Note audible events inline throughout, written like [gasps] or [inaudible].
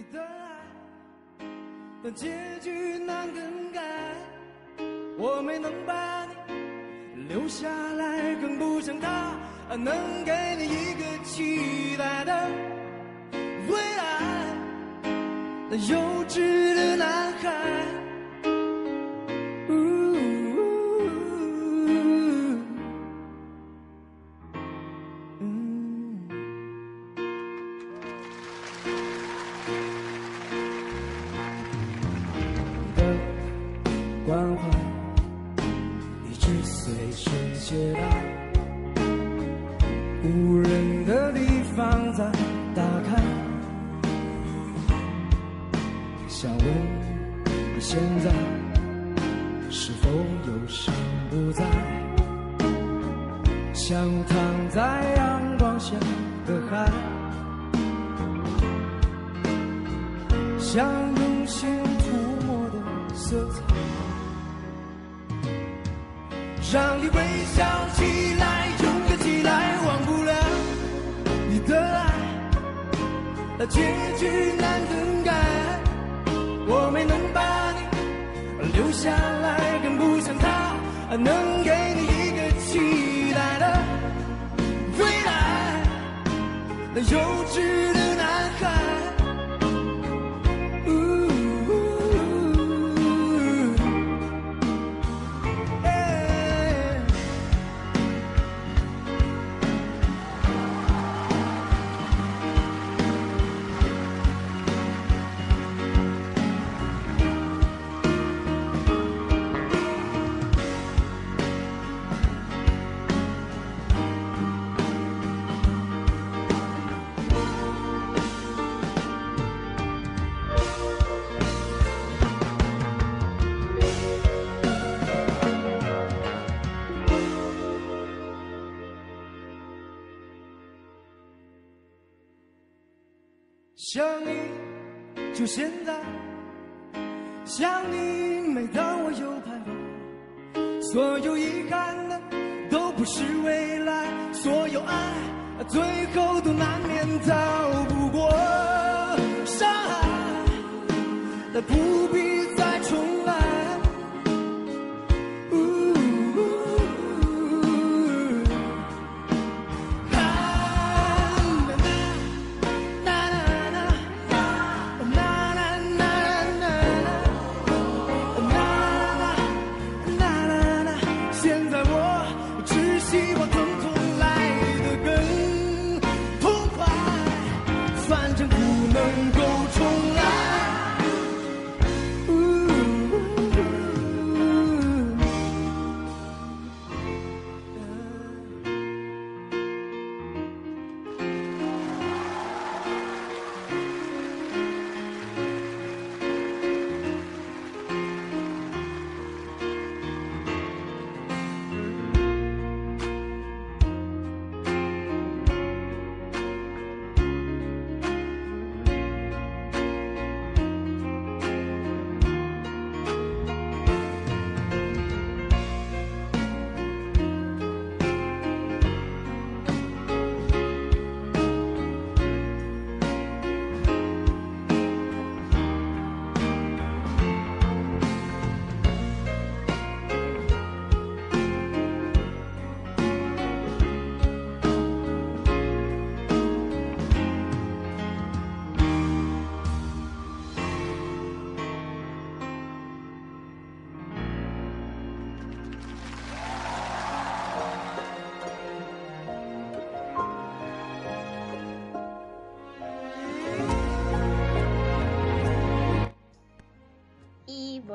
你的爱，但结局难更改。我没能把你留下来，更不像他能给你一个期待的未来。那幼稚的男孩。就现在。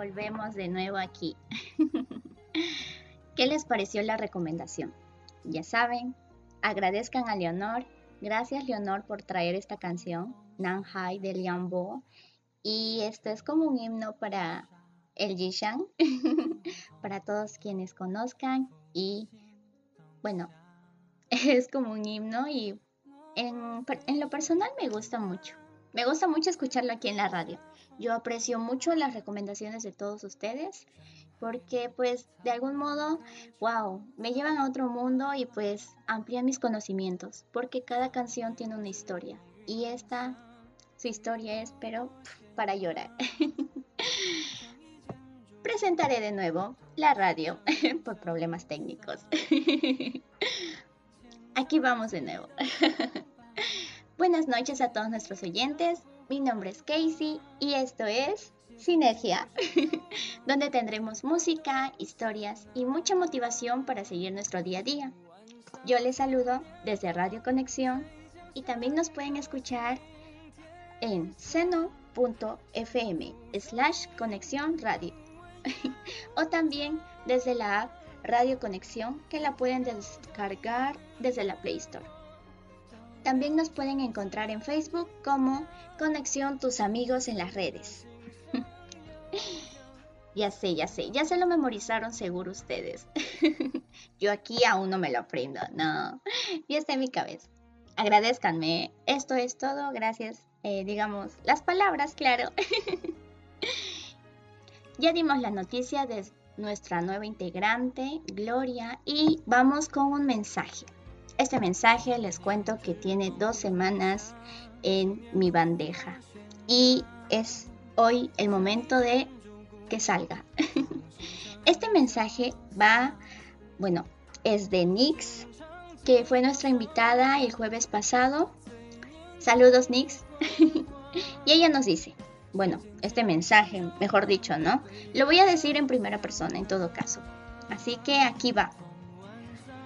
Volvemos de nuevo aquí. [laughs] ¿Qué les pareció la recomendación? Ya saben, agradezcan a Leonor. Gracias Leonor por traer esta canción, Nanhai de Liang Bo. Y esto es como un himno para el Yishan, [laughs] para todos quienes conozcan. Y bueno, [laughs] es como un himno y en, en lo personal me gusta mucho. Me gusta mucho escucharlo aquí en la radio. Yo aprecio mucho las recomendaciones de todos ustedes porque pues de algún modo, wow, me llevan a otro mundo y pues amplían mis conocimientos porque cada canción tiene una historia y esta su historia es, pero para llorar. [laughs] Presentaré de nuevo la radio [laughs] por problemas técnicos. [laughs] Aquí vamos de nuevo. Buenas noches a todos nuestros oyentes. Mi nombre es Casey y esto es Sinergia, [laughs] donde tendremos música, historias y mucha motivación para seguir nuestro día a día. Yo les saludo desde Radio Conexión y también nos pueden escuchar en seno.fm slash conexión radio [laughs] o también desde la app Radio Conexión que la pueden descargar desde la Play Store. También nos pueden encontrar en Facebook como Conexión Tus Amigos en las redes. [laughs] ya sé, ya sé, ya se lo memorizaron seguro ustedes. [laughs] Yo aquí aún no me lo aprendo, no, ya está en mi cabeza. Agradezcanme, esto es todo, gracias, eh, digamos, las palabras, claro. [laughs] ya dimos la noticia de nuestra nueva integrante, Gloria, y vamos con un mensaje. Este mensaje les cuento que tiene dos semanas en mi bandeja y es hoy el momento de que salga. [laughs] Este mensaje va, bueno, es de Nix, que fue nuestra invitada el jueves pasado. Saludos Nix. [laughs] y ella nos dice, bueno, este mensaje, mejor dicho, ¿no? Lo voy a decir en primera persona en todo caso. Así que aquí va.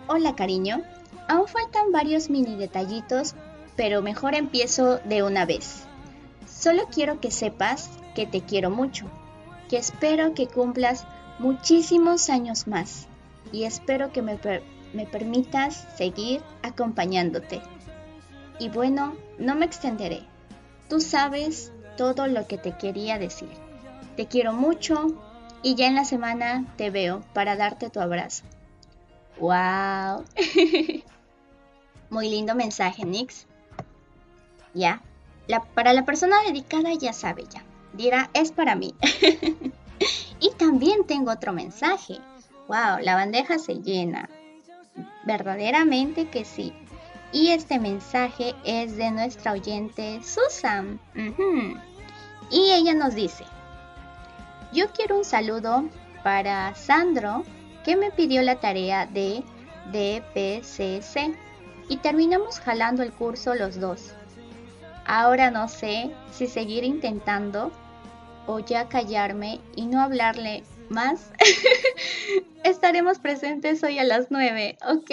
Hola cariño, aún faltan varios mini detallitos, pero mejor empiezo de una vez. Solo quiero que sepas que te quiero mucho, que espero que cumplas muchísimos años más y espero que me, me permitas seguir acompañándote. Y bueno, no me extenderé. Tú sabes todo lo que te quería decir. Te quiero mucho y ya en la semana te veo para darte tu abrazo. ¡Wow! [laughs] Muy lindo mensaje, Nix. Ya, para la persona dedicada ya sabe ya. Dirá, es para mí. [laughs] y también tengo otro mensaje. Wow, la bandeja se llena. Verdaderamente que sí. Y este mensaje es de nuestra oyente Susan. Y ella nos dice, yo quiero un saludo para Sandro que me pidió la tarea de DPCC y terminamos jalando el curso los dos. Ahora no sé si seguir intentando o ya callarme y no hablarle más. [laughs] Estaremos presentes hoy a las 9. Ok,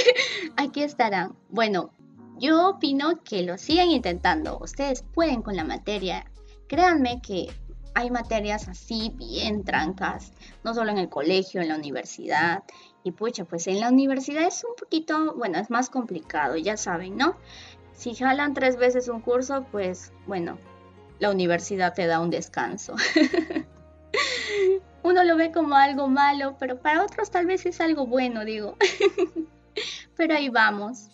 [laughs] aquí estarán. Bueno, yo opino que lo sigan intentando. Ustedes pueden con la materia. Créanme que hay materias así bien trancas, no solo en el colegio, en la universidad. Y pucha, pues en la universidad es un poquito, bueno, es más complicado, ya saben, ¿no? Si jalan tres veces un curso, pues bueno, la universidad te da un descanso. [laughs] Uno lo ve como algo malo, pero para otros tal vez es algo bueno, digo. [laughs] pero ahí vamos.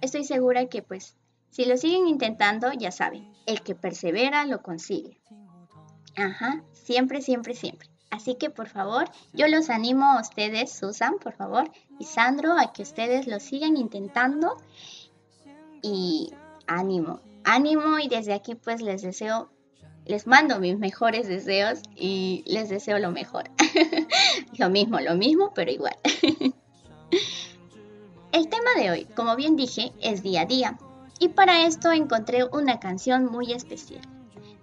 Estoy segura que pues si lo siguen intentando, ya saben, el que persevera lo consigue. Ajá, siempre, siempre, siempre. Así que por favor, yo los animo a ustedes, Susan, por favor, y Sandro, a que ustedes lo sigan intentando y ánimo, ánimo y desde aquí pues les deseo, les mando mis mejores deseos y les deseo lo mejor. [laughs] lo mismo, lo mismo, pero igual. [laughs] El tema de hoy, como bien dije, es día a día y para esto encontré una canción muy especial.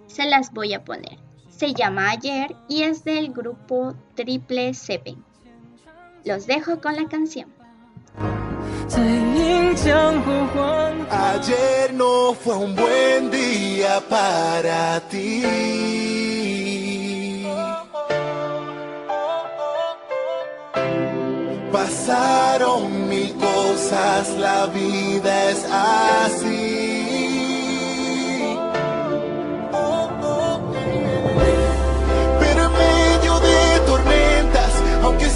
Se las voy a poner. Se llama Ayer y es del grupo Triple Seven. Los dejo con la canción. Ayer no fue un buen día para ti. Pasaron mil cosas, la vida es así.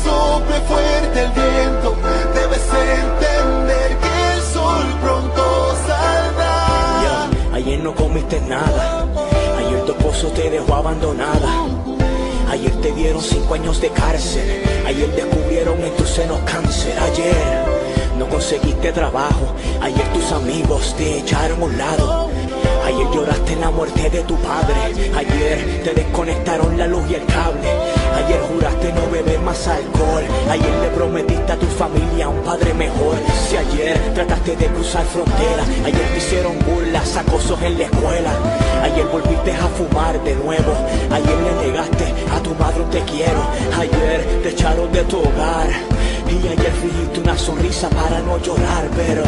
Sople fuerte el viento, debes entender que el sol pronto saldrá. Ayer no comiste nada, ayer tu esposo te dejó abandonada. Ayer te dieron cinco años de cárcel, ayer descubrieron en tus senos cáncer. Ayer no conseguiste trabajo, ayer tus amigos te echaron a un lado. Ayer lloraste la muerte de tu padre. Ayer te desconectaron la luz y el cable. Ayer juraste no beber más alcohol. Ayer le prometiste a tu familia un padre mejor. Si ayer trataste de cruzar fronteras. Ayer te hicieron burlas, acosos en la escuela. Ayer volviste a fumar de nuevo. Ayer le negaste a tu madre te quiero. Ayer te echaron de tu hogar. Y ayer fingiste una sonrisa para no llorar, pero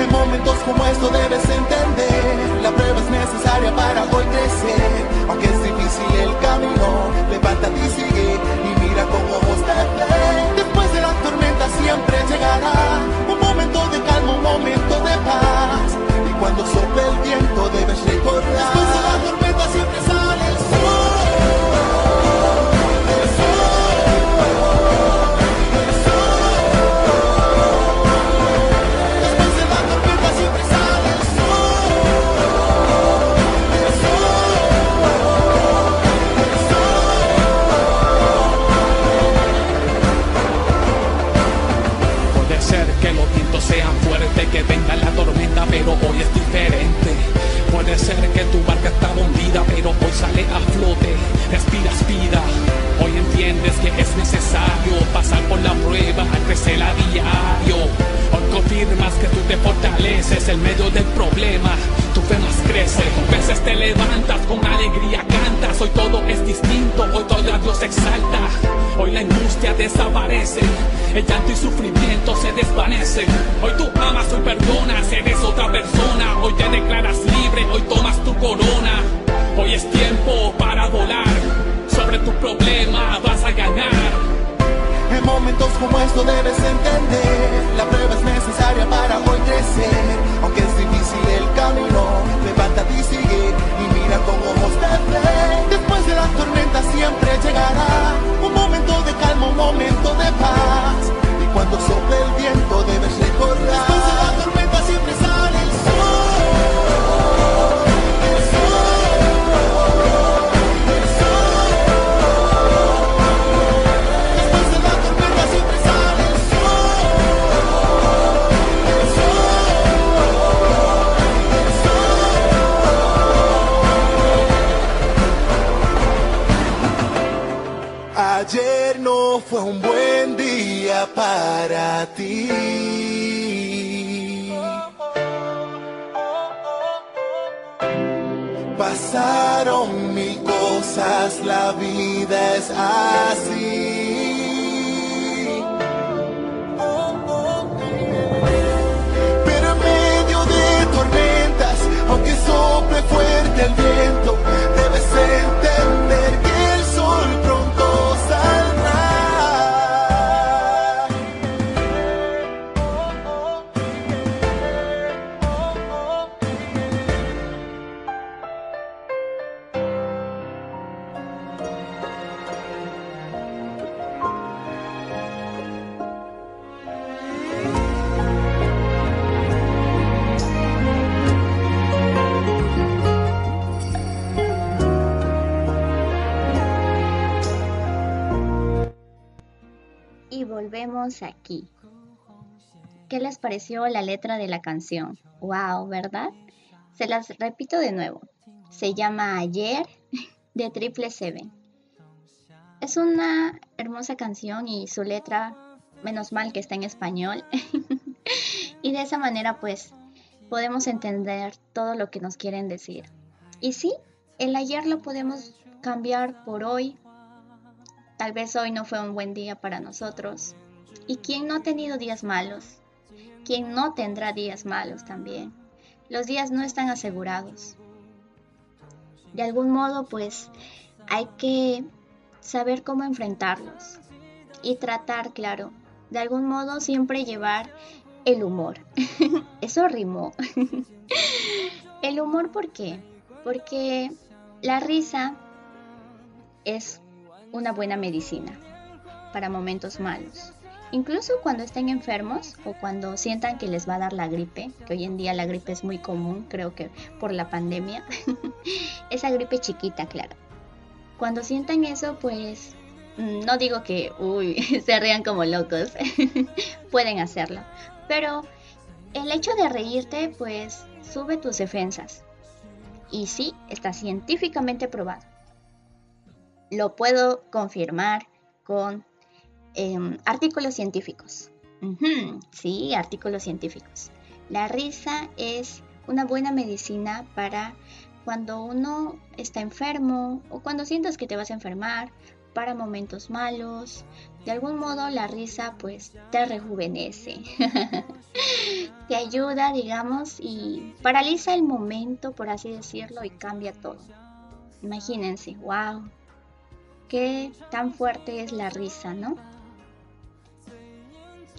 En momentos como estos debes entender, la prueba es necesaria para hoy crecer. Aunque es difícil el camino, levántate y sigue y mira con ojos de fe. Después de la tormenta siempre llegará un momento de calma, un momento de paz. Y cuando sople el viento debes recordar. Después de la tormenta siempre sale pero hoy es diferente. Puede ser que tu barca está hundida, pero hoy sale a flote. Respiras vida. Hoy entiendes que es necesario pasar por la prueba, crecer a diario. Hoy confirmas que tú te fortaleces en medio del problema. Tu fe más crece. Veces te levantas con alegría, cantas. Hoy todo es distinto, hoy todo a Dios exalta. Hoy la angustia desaparece, el llanto y sufrimiento se desvanecen. Hoy tú amas, hoy perdonas, eres otra persona. Como estos debes entender, la prueba es necesaria para hoy crecer. Aunque es difícil el camino, levántate y sigue y mira con ojos de fe. Después de la tormenta siempre llegará un momento de calma, un momento de paz. Y cuando sople el viento fue un buen día para ti. Pasaron mil cosas, la vida es así. ¿Qué les pareció la letra de la canción? Wow, ¿verdad? Se las repito de nuevo. Se llama Ayer de Triple Seven. Es una hermosa canción y su letra, menos mal que está en español. [laughs] y de esa manera pues podemos entender todo lo que nos quieren decir. Y sí, el ayer lo podemos cambiar por hoy. Tal vez hoy no fue un buen día para nosotros. ¿Y quién no ha tenido días malos? ¿Quién no tendrá días malos también? Los días no están asegurados. De algún modo, pues, hay que saber cómo enfrentarlos y tratar, claro, de algún modo siempre llevar el humor. [laughs] Eso rimó. [laughs] el humor, ¿por qué? Porque la risa es una buena medicina para momentos malos. Incluso cuando estén enfermos o cuando sientan que les va a dar la gripe, que hoy en día la gripe es muy común, creo que por la pandemia, [laughs] esa gripe chiquita, claro. Cuando sientan eso, pues no digo que, [laughs] se rían como locos, [laughs] pueden hacerlo, pero el hecho de reírte, pues sube tus defensas Y sí, está científicamente probado. Lo puedo confirmar con em, artículos científicos. sí, artículos científicos. La risa es una buena medicina para cuando uno está enfermo o cuando sientas que te vas a enfermar, para momentos malos. De algún modo la risa pues te rejuvenece, [laughs] te ayuda, digamos, y paraliza el momento, por así decirlo, y cambia todo. Imagínense, wow, qué tan fuerte es la risa, ¿no?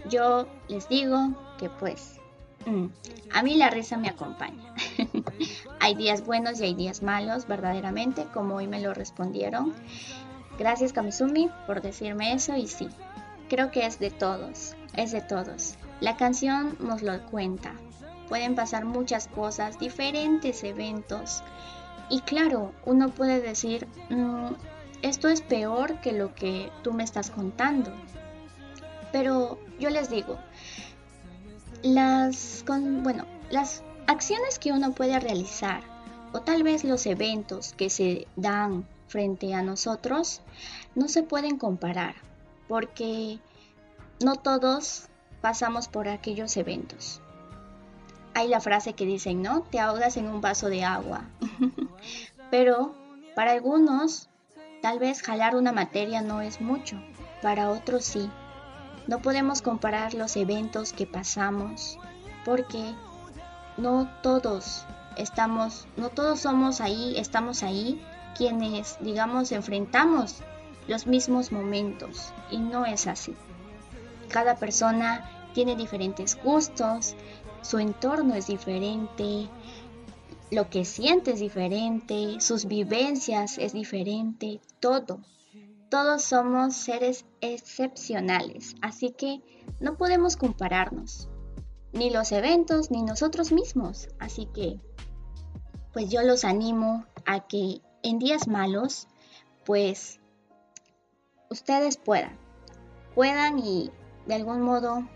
Yo les digo que pues mm, a mí la risa me acompaña. [laughs] hay días buenos y hay días malos, verdaderamente, como hoy me lo respondieron. Gracias Kamizumi por decirme eso y sí, creo que es de todos, es de todos. La canción nos lo cuenta. Pueden pasar muchas cosas, diferentes eventos. Y claro, uno puede decir, mm, esto es peor que lo que tú me estás contando. Pero yo les digo, las, bueno, las acciones que uno puede realizar o tal vez los eventos que se dan frente a nosotros no se pueden comparar porque no todos pasamos por aquellos eventos. Hay la frase que dicen, ¿no? Te ahogas en un vaso de agua. [laughs] Pero para algunos, tal vez jalar una materia no es mucho, para otros sí. No podemos comparar los eventos que pasamos porque no todos estamos, no todos somos ahí, estamos ahí quienes, digamos, enfrentamos los mismos momentos y no es así. Cada persona tiene diferentes gustos, su entorno es diferente, lo que siente es diferente, sus vivencias es diferente, todo. Todos somos seres excepcionales, así que no podemos compararnos, ni los eventos, ni nosotros mismos. Así que, pues yo los animo a que en días malos, pues ustedes puedan, puedan y de algún modo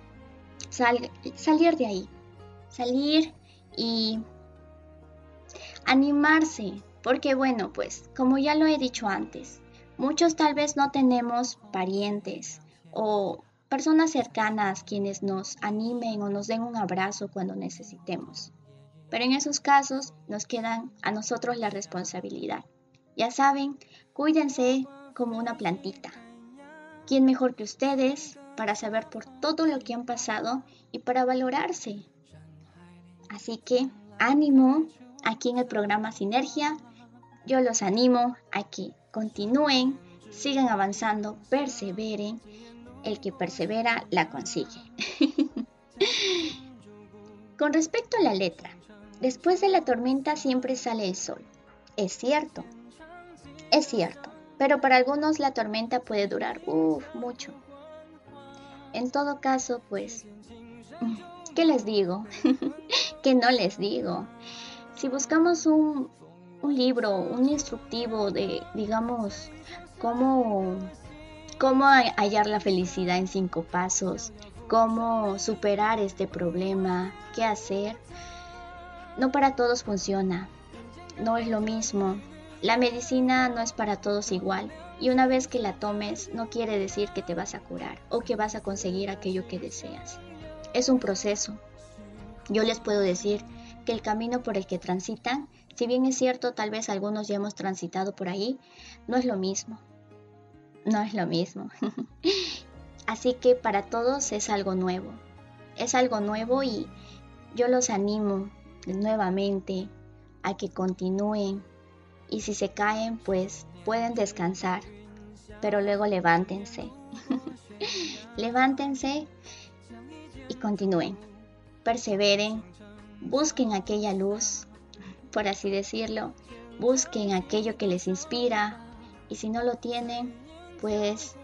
salir de ahí, salir y animarse, porque bueno, pues como ya lo he dicho antes, muchos tal vez no tenemos parientes o personas cercanas quienes nos animen o nos den un abrazo cuando necesitemos. Pero en esos casos nos quedan a nosotros la responsabilidad ya saben, cuídense como una plantita. ¿Quién mejor que ustedes para saber por todo lo que han pasado y para valorarse? Así que ánimo aquí en el programa Sinergia. Yo los animo a que continúen, sigan avanzando, perseveren. El que persevera la consigue. [laughs] Con respecto a la letra, después de la tormenta siempre sale el sol. Es cierto, es cierto, pero para algunos la tormenta puede durar mucho. En todo caso, pues, ¿qué les digo? [laughs] ¿Qué no les digo? Si buscamos un, un libro, un instructivo de, digamos, cómo, cómo hallar la felicidad en cinco pasos, cómo superar este problema, qué hacer, no para todos funciona. No es lo mismo la medicina no es para todos igual y una vez que la tomes no quiere decir que te vas a curar o que vas a conseguir aquello que deseas. Es un proceso. Yo les puedo decir que el camino por el que transitan, si bien es cierto, tal vez algunos ya hemos transitado por ahí, no es lo mismo. No es lo mismo. [laughs] Así que para todos es algo nuevo. Es algo nuevo y yo los animo nuevamente a que continúen y si se caen, pues pueden descansar, pero luego levántense. [laughs] levántense y continúen. Perseveren, busquen aquella luz, por así decirlo, busquen aquello que les inspira y si no lo tienen, pues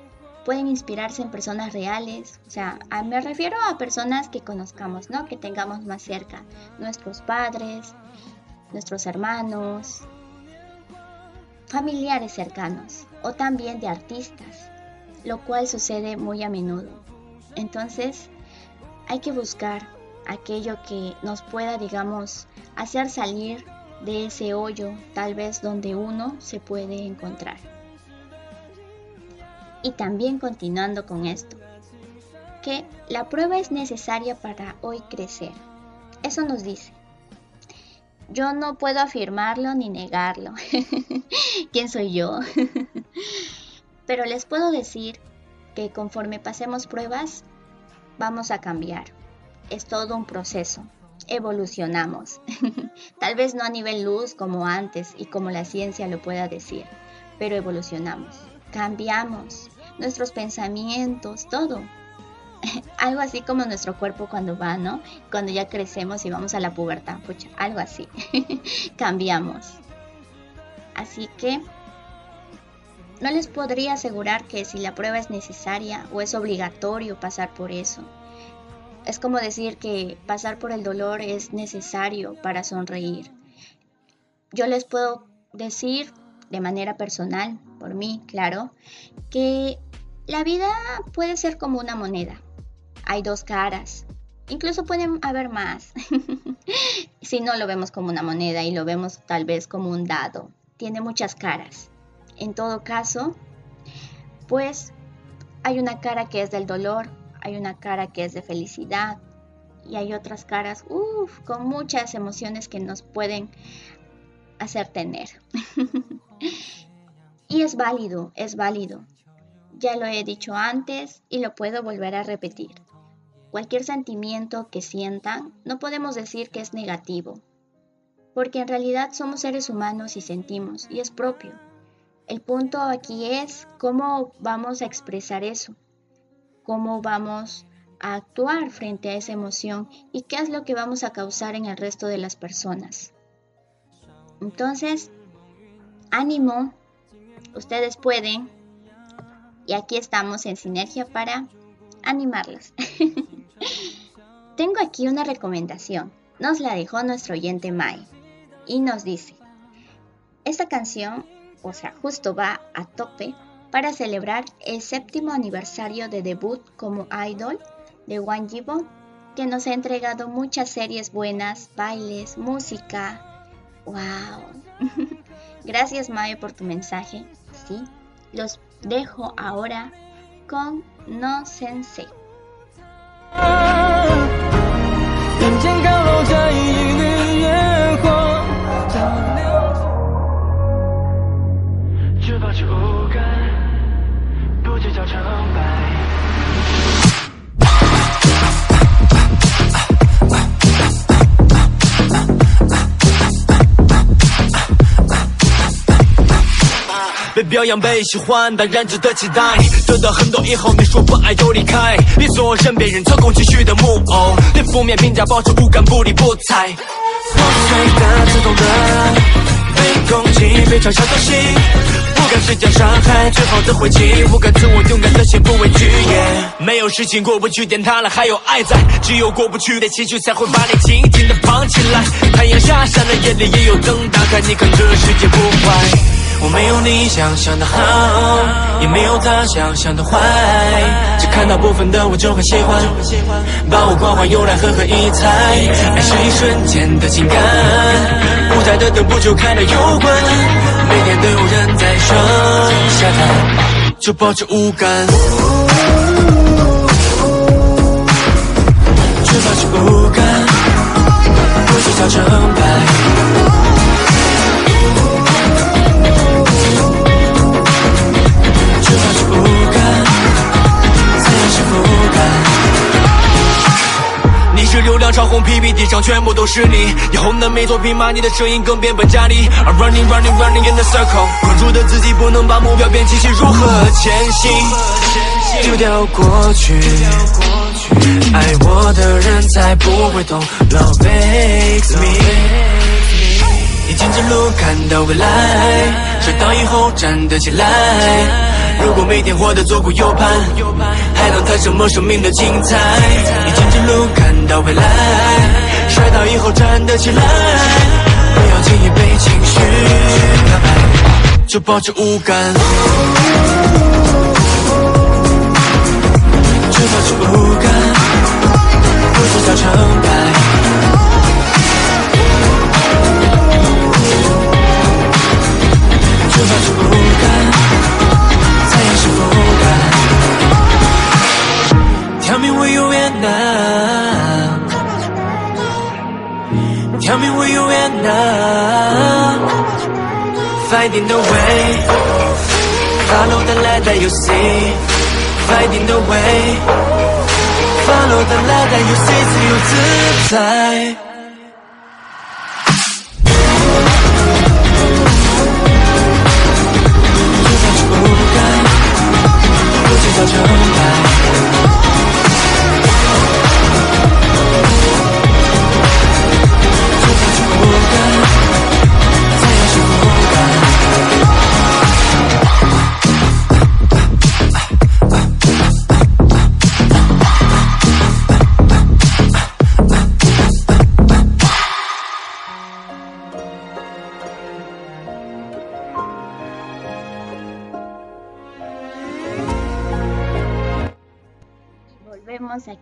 pueden inspirarse en personas reales, o sea, me refiero a personas que conozcamos, ¿no? Que tengamos más cerca, nuestros padres, nuestros hermanos, familiares cercanos o también de artistas, lo cual sucede muy a menudo. Entonces, hay que buscar aquello que nos pueda, digamos, hacer salir de ese hoyo, tal vez donde uno se puede encontrar. Y también continuando con esto, que la prueba es necesaria para hoy crecer. Eso nos dice. Yo no puedo afirmarlo ni negarlo. [laughs] ¿Quién soy yo? [laughs] Pero les puedo decir que conforme pasemos pruebas, vamos a cambiar. Es todo un proceso. Evolucionamos. [laughs] Tal vez no a nivel luz como antes y como la ciencia lo pueda decir, pero evolucionamos. Cambiamos nuestros pensamientos, todo. [laughs] algo así como nuestro cuerpo cuando va, ¿no? Cuando ya crecemos y vamos a la pubertad, pucha, algo así. [laughs] Cambiamos. Así que no les podría asegurar que si la prueba es necesaria o es obligatorio pasar por eso. Es como decir que pasar por el dolor es necesario para sonreír. Yo les puedo decir de manera personal, por mí, claro, que la vida puede ser como una moneda hay dos caras. Incluso pueden haber más. [laughs] si no lo vemos como una moneda y lo vemos tal vez como un dado. Tiene muchas caras. En todo caso, pues hay una cara que es del dolor, hay una cara que es de felicidad y hay otras caras, con muchas emociones que nos pueden hacer tener. [laughs] y es válido, es válido. Ya lo he dicho antes y lo puedo volver a repetir. Cualquier sentimiento que sientan, no podemos decir que es negativo, porque en realidad somos seres humanos y sentimos, y es propio. El punto aquí es cómo vamos a expresar eso, cómo vamos a actuar frente a esa emoción y qué es lo que vamos a causar en el resto de las personas. Entonces, ánimo, ustedes pueden, y aquí estamos en sinergia para animarlos. [laughs] Tengo aquí una recomendación. Nos la dejó nuestro oyente Mai. Y nos dice, esta canción, o sea, justo va a tope para celebrar el séptimo aniversario de debut como idol de Wang Jibo, que nos ha entregado muchas series buenas, bailes, música. ¡Wow! [laughs] Gracias Mae por tu mensaje. Sí, los dejo ahora con No Sensei. 表扬被喜欢，当然值得期待。得到很多以后，你说不爱就离开，别做任别人操控情绪的木偶。对负面评价保持无感，不理不睬。破碎的、刺痛的，被攻击、被嘲笑东西，不敢施加伤害，最好的回击。不敢自我勇敢的心，不畏惧。没有事情过不去，点塌了还有爱在。只有过不去的情绪，才会把你紧紧的绑起来。太阳下山了，夜里也有灯打开，你看这世界不坏。我没有你想象的好，也没有他想象的坏，只看到部分的我就很喜欢，把我光环用来狠狠一踩。爱是一瞬间的情感，舞台的灯不就开了又关，每天都有人在说，下台就保持无感，就保持无感，不计较成败。是流量超红，PPT 上全部都是你。以后的没作品骂你的声音更变本加厉。I'm running running running in the circle，关注的自己不能把目标变清晰，如何前行？丢掉过去，爱我的人才不会懂。Love makes me。你径直路看到未来，摔倒以后站得起来。如果每天活得左顾右盼，还能谈什么生命的精彩？你境着路看到未来，摔倒以后站得起来，不要轻易被情绪打败，就保持无感。就保持无感，不计较成败。就保持无。you at now. Finding the way. Follow the light that you see. Finding the way. Follow the light that you see 自由自在。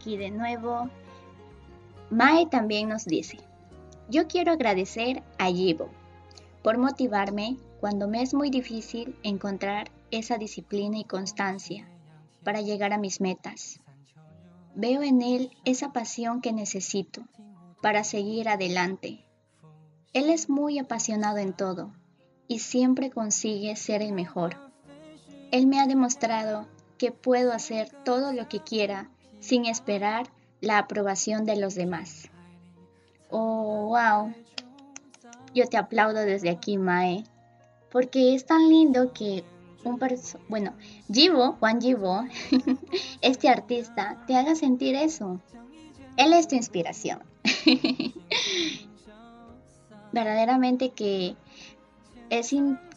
aquí de nuevo. Mae también nos dice, yo quiero agradecer a Yibo por motivarme cuando me es muy difícil encontrar esa disciplina y constancia para llegar a mis metas. Veo en él esa pasión que necesito para seguir adelante. Él es muy apasionado en todo y siempre consigue ser el mejor. Él me ha demostrado que puedo hacer todo lo que quiera sin esperar la aprobación de los demás. Oh, wow. Yo te aplaudo desde aquí, Mae, porque es tan lindo que un bueno, Jibo, Juan Jibo, [laughs] este artista, te haga sentir eso. Él es tu inspiración. [laughs] Verdaderamente que es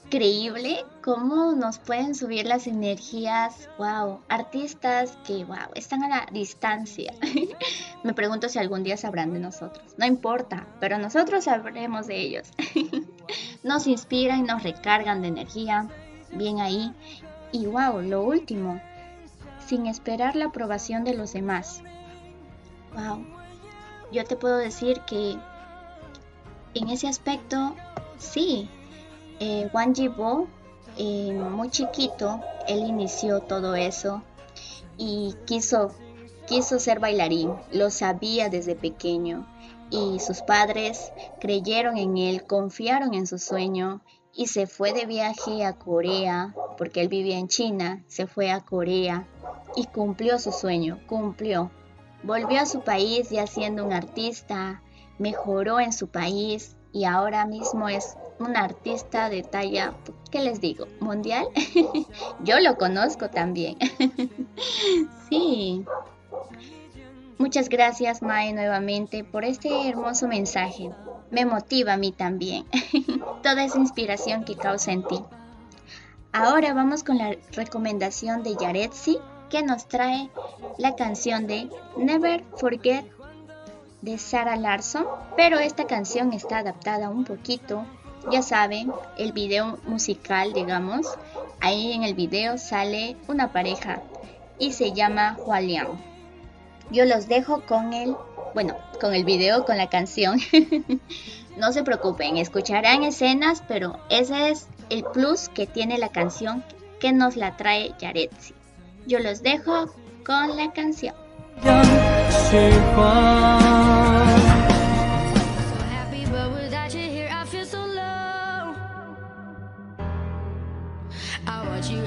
increíble cómo nos pueden subir las energías, wow, artistas que, wow, están a la distancia. [laughs] Me pregunto si algún día sabrán de nosotros. No importa, pero nosotros sabremos de ellos. [laughs] nos inspiran, nos recargan de energía, bien ahí. Y wow, lo último, sin esperar la aprobación de los demás. Wow, yo te puedo decir que en ese aspecto, sí, eh, Wang eh, muy chiquito, él inició todo eso y quiso, quiso ser bailarín, lo sabía desde pequeño y sus padres creyeron en él, confiaron en su sueño y se fue de viaje a Corea, porque él vivía en China, se fue a Corea y cumplió su sueño, cumplió. Volvió a su país ya siendo un artista, mejoró en su país y ahora mismo es un artista de talla, ¿qué les digo? ¿Mundial? [laughs] Yo lo conozco también. [laughs] sí. Muchas gracias, Mae, nuevamente por este hermoso mensaje. Me motiva a mí también. [laughs] Toda esa inspiración que causa en ti. Ahora vamos con la recomendación de Yaretsi, que nos trae la canción de Never Forget de Sarah Larson, pero esta canción está adaptada un poquito. Ya saben, el video musical, digamos, ahí en el video sale una pareja y se llama Hualiang. Yo los dejo con el, bueno, con el video, con la canción. [laughs] no se preocupen, escucharán escenas, pero ese es el plus que tiene la canción que nos la trae Yaretsi. Yo los dejo con la canción.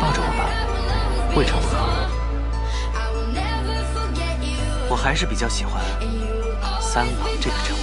抱着我吧，魏长风，我还是比较喜欢三郎这个称呼。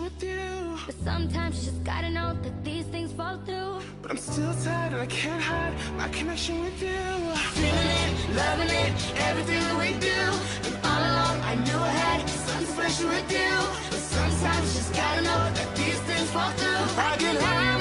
with you. But sometimes you just gotta know that these things fall through. But I'm still tired and I can't hide my connection with you. Feeling it, loving it, everything that we do. And all along I knew I had something special with you. But sometimes you just gotta know that these things fall through. I can hide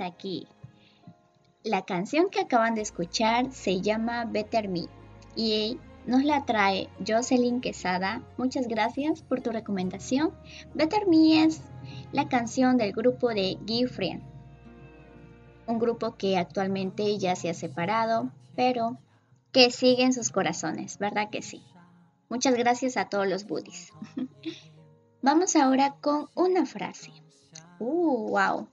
aquí. La canción que acaban de escuchar se llama Better Me y nos la trae Jocelyn Quesada. Muchas gracias por tu recomendación. Better Me es la canción del grupo de Gifriend, un grupo que actualmente ya se ha separado, pero que sigue en sus corazones, ¿verdad que sí? Muchas gracias a todos los buddies. [laughs] Vamos ahora con una frase. Uh, wow,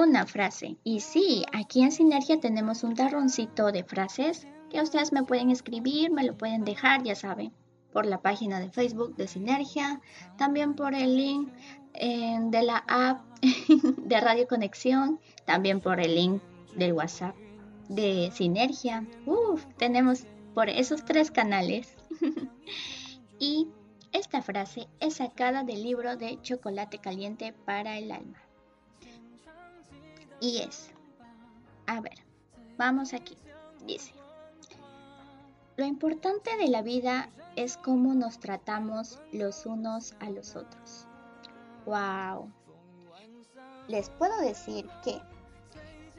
una frase. Y sí, aquí en Sinergia tenemos un tarroncito de frases que ustedes me pueden escribir, me lo pueden dejar, ya saben, por la página de Facebook de Sinergia, también por el link eh, de la app [laughs] de Radio Conexión, también por el link del WhatsApp de Sinergia. Uf, tenemos por esos tres canales. [laughs] y esta frase es sacada del libro de Chocolate Caliente para el Alma. Y es, a ver, vamos aquí. Dice, lo importante de la vida es cómo nos tratamos los unos a los otros. ¡Wow! Les puedo decir que,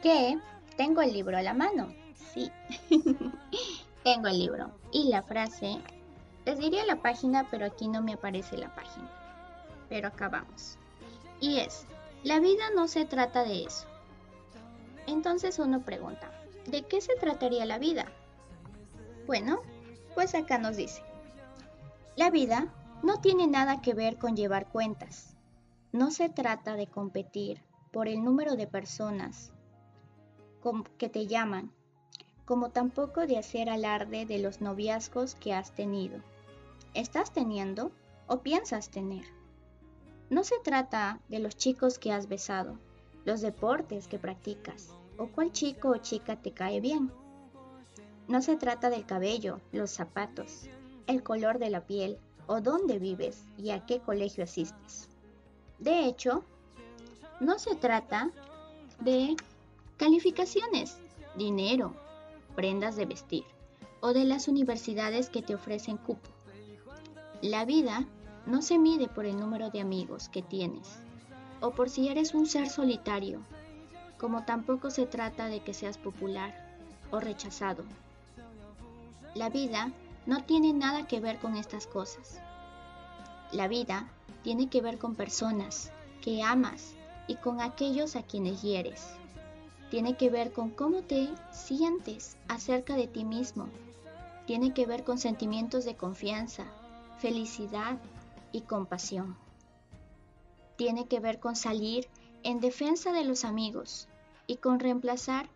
que tengo el libro a la mano. Sí, [laughs] tengo el libro. Y la frase, les diría la página, pero aquí no me aparece la página. Pero acá vamos. Y es, la vida no se trata de eso. Entonces uno pregunta, ¿de qué se trataría la vida? Bueno, pues acá nos dice, la vida no tiene nada que ver con llevar cuentas. No se trata de competir por el número de personas que te llaman, como tampoco de hacer alarde de los noviazgos que has tenido. ¿Estás teniendo o piensas tener? No se trata de los chicos que has besado, los deportes que practicas o cuál chico o chica te cae bien. No se trata del cabello, los zapatos, el color de la piel o dónde vives y a qué colegio asistes. De hecho, no se trata de calificaciones, dinero, prendas de vestir o de las universidades que te ofrecen cupo. La vida no se mide por el número de amigos que tienes o por si eres un ser solitario, como tampoco se trata de que seas popular o rechazado. La vida no tiene nada que ver con estas cosas. La vida tiene que ver con personas que amas y con aquellos a quienes hieres. Tiene que ver con cómo te sientes acerca de ti mismo. Tiene que ver con sentimientos de confianza, felicidad y compasión tiene que ver con salir en defensa de los amigos y con reemplazar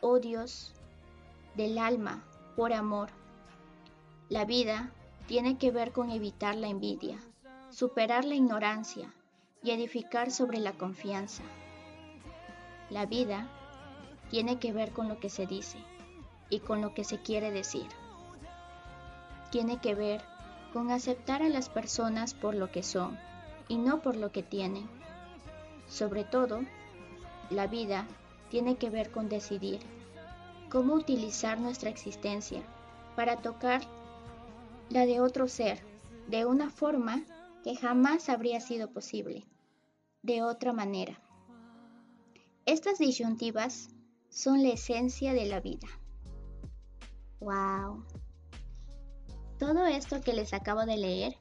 odios del alma por amor. La vida tiene que ver con evitar la envidia, superar la ignorancia y edificar sobre la confianza. La vida tiene que ver con lo que se dice y con lo que se quiere decir. Tiene que ver con aceptar a las personas por lo que son y no por lo que tienen. Sobre todo, la vida tiene que ver con decidir cómo utilizar nuestra existencia para tocar la de otro ser de una forma que jamás habría sido posible, de otra manera. Estas disyuntivas son la esencia de la vida. ¡Wow! Todo esto que les acabo de leer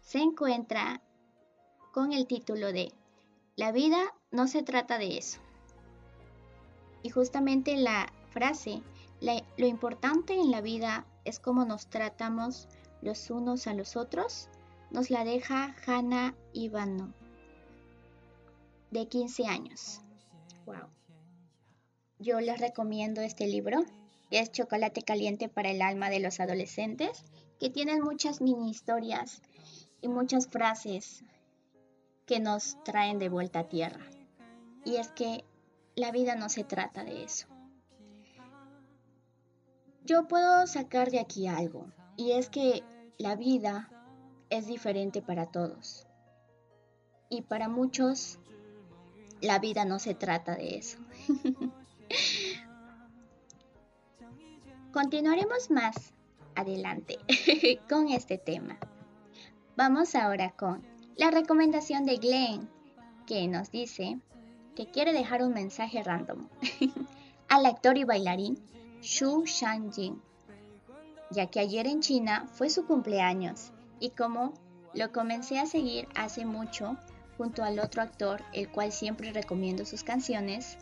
se encuentra con el título de La vida no se trata de eso. Y justamente la frase, lo importante en la vida es cómo nos tratamos los unos a los otros, nos la deja Hannah Ivano, de 15 años. Wow. Yo les recomiendo este libro, que es Chocolate Caliente para el Alma de los Adolescentes, que tienen muchas mini historias y muchas frases que nos traen de vuelta a tierra. Y es que la vida no se trata de eso. Yo puedo sacar de aquí algo, y es que la vida es diferente para todos. Y para muchos, la vida no se trata de eso. [laughs] Continuaremos más adelante [laughs] con este tema. Vamos ahora con la recomendación de Glenn, que nos dice, que quiere dejar un mensaje random [laughs] al actor y bailarín Xu Shanjin, ya que ayer en China fue su cumpleaños y como lo comencé a seguir hace mucho junto al otro actor, el cual siempre recomiendo sus canciones,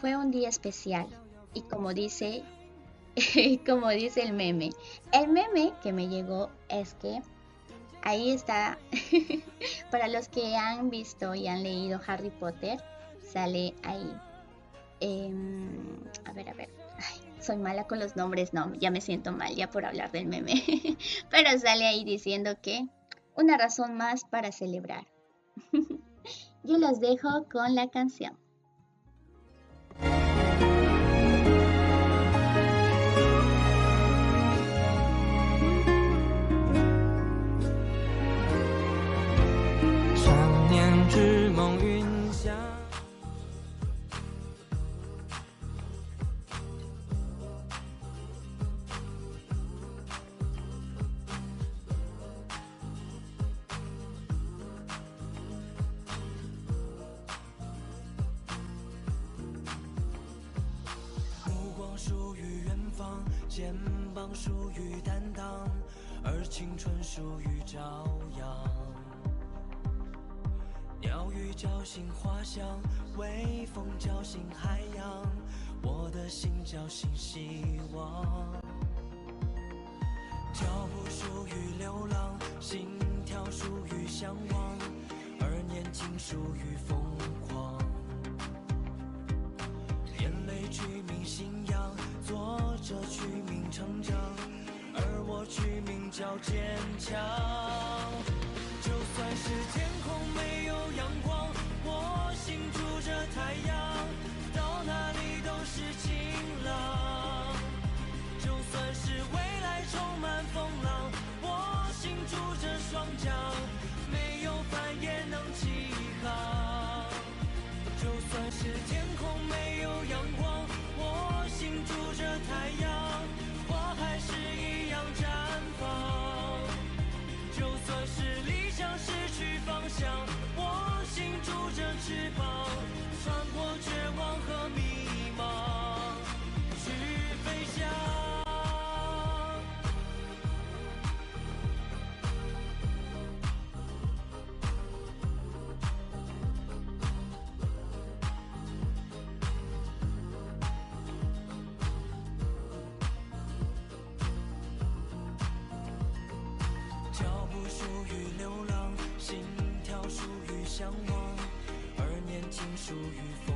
fue un día especial. Y como dice [laughs] como dice el meme, el meme que me llegó es que ahí está [laughs] para los que han visto y han leído Harry Potter, sale ahí. Em, a ver, a ver. soy mala con los nombres, no, ya me siento mal ya por hablar del meme. [laughs] Pero sale ahí diciendo que una razón más para celebrar. [laughs] Yo los dejo con la canción. 属于朝阳。鸟语叫醒花香，微风叫醒海洋，我的心叫醒希望。脚步属于流浪，心跳属于向往，而年轻属于疯狂。眼泪取名信仰，做着取名成长，我取名叫坚强。就算是天空没有阳光，我心住着太阳，到哪里都是晴朗。就算是未来充满风浪，我心住着双桨，没有帆也能起航。就算是天空没有阳光，我心住着太阳，流浪，心跳属于向往，而年轻属于风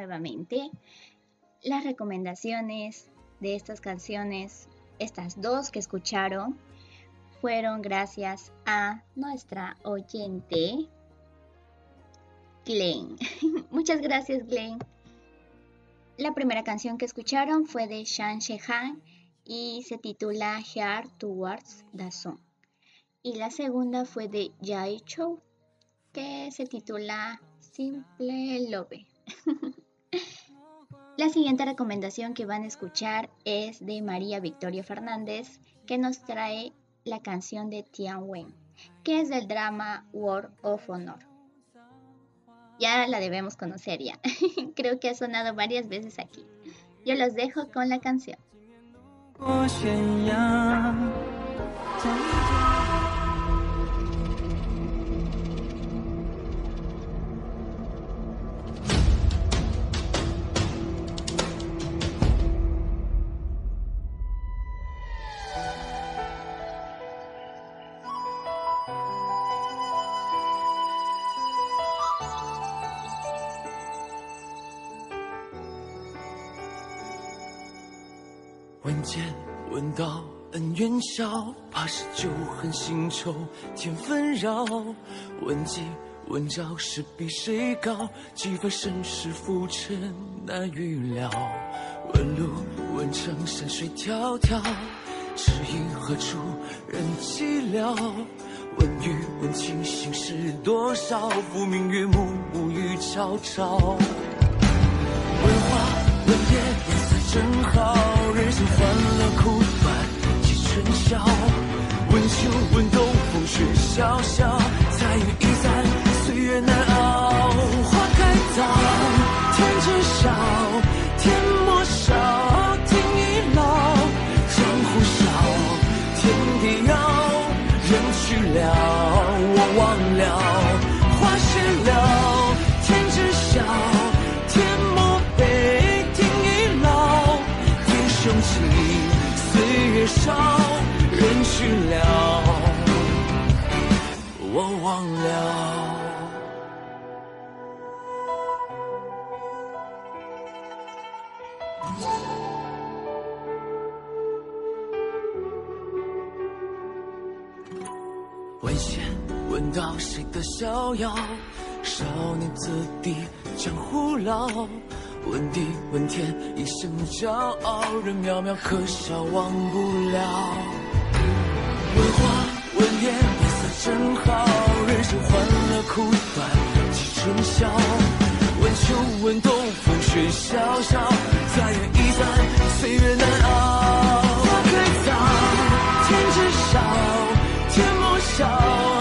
nuevamente. Las recomendaciones de estas canciones, estas dos que escucharon, fueron gracias a nuestra oyente Glenn. [laughs] Muchas gracias Glenn. La primera canción que escucharon fue de Shan Shehan y se titula Heart Towards the Sun. Y la segunda fue de Jai Chou que se titula Simple Love. [laughs] La siguiente recomendación que van a escuchar es de María Victoria Fernández, que nos trae la canción de Tian Wen, que es del drama War of Honor. Ya la debemos conocer ya. [laughs] Creo que ha sonado varias veces aquí. Yo los dejo con la canción. 笑，怕是旧恨新仇添纷扰。问计问招是比谁高？几番身世浮沉难预料。问路问程山水迢迢，知音何处人寂寥？问雨问情心事多少？浮明月暮暮雨悄悄。问花问叶颜色正好。人生欢乐苦短几春宵，问秋问冬风雪萧萧，彩云易散岁月难熬。花开早，天知晓，天莫笑，天已老。江湖笑，天地遥，人去了，我忘了。花谢了，天知晓。天莫悲，天已老，天升起，岁月少了，我忘了。问仙问道谁的逍遥？少年子弟江湖老。问地问天，一生骄傲，人渺渺，可笑忘不了。苦短几春宵。问秋问冬，风雪萧萧，彩云易散，岁月难熬。花开早，天知晓，天莫笑。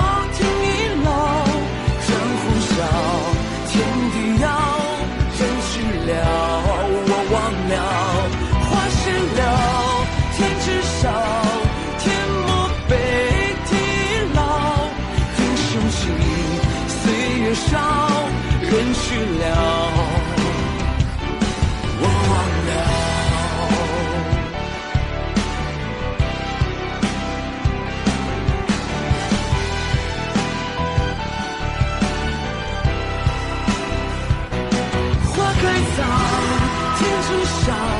song.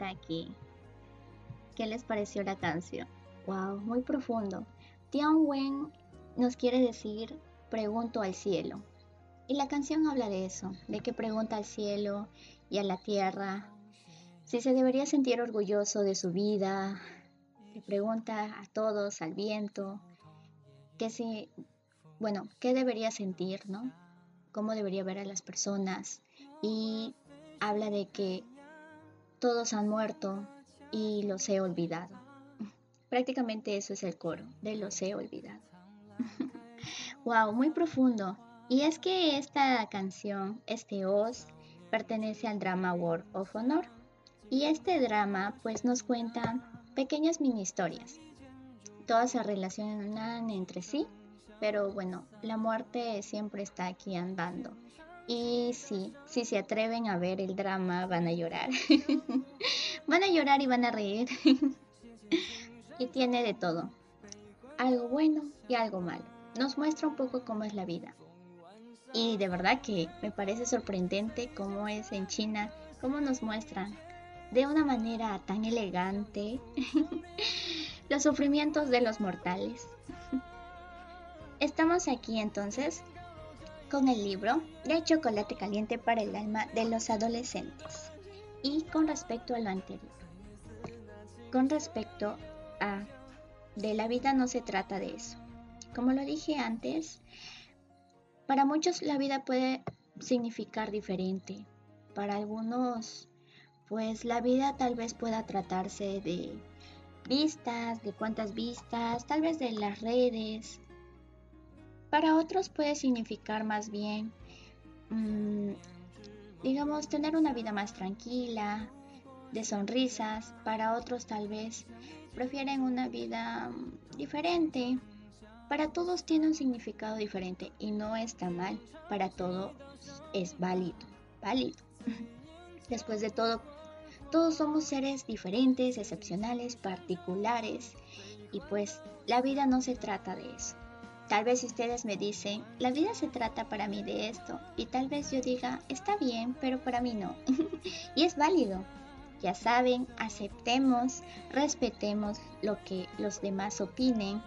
Aquí. ¿Qué les pareció la canción? Wow, muy profundo. Tian Wen nos quiere decir pregunto al cielo. Y la canción habla de eso, de que pregunta al cielo y a la tierra si se debería sentir orgulloso de su vida. Le pregunta a todos, al viento, que si, bueno, qué debería sentir, ¿no? Cómo debería ver a las personas. Y habla de que todos han muerto y los he olvidado. Prácticamente eso es el coro, de los he olvidado. [laughs] wow, muy profundo. Y es que esta canción, este Oz, pertenece al drama World of Honor. Y este drama pues nos cuenta pequeñas mini historias. Todas se relacionan entre sí, pero bueno, la muerte siempre está aquí andando. Y sí, si se atreven a ver el drama, van a llorar. [laughs] van a llorar y van a reír. [laughs] y tiene de todo. Algo bueno y algo malo. Nos muestra un poco cómo es la vida. Y de verdad que me parece sorprendente cómo es en China, cómo nos muestran de una manera tan elegante [laughs] los sufrimientos de los mortales. Estamos aquí entonces con el libro de Chocolate Caliente para el Alma de los Adolescentes. Y con respecto a lo anterior, con respecto a de la vida no se trata de eso. Como lo dije antes, para muchos la vida puede significar diferente. Para algunos, pues la vida tal vez pueda tratarse de vistas, de cuántas vistas, tal vez de las redes, para otros puede significar más bien, mm, digamos, tener una vida más tranquila, de sonrisas. Para otros tal vez prefieren una vida mm, diferente. Para todos tiene un significado diferente y no está mal. Para todos es válido, válido. [laughs] Después de todo, todos somos seres diferentes, excepcionales, particulares y pues la vida no se trata de eso. Tal vez ustedes me dicen, la vida se trata para mí de esto, y tal vez yo diga, está bien, pero para mí no. [laughs] y es válido. Ya saben, aceptemos, respetemos lo que los demás opinen.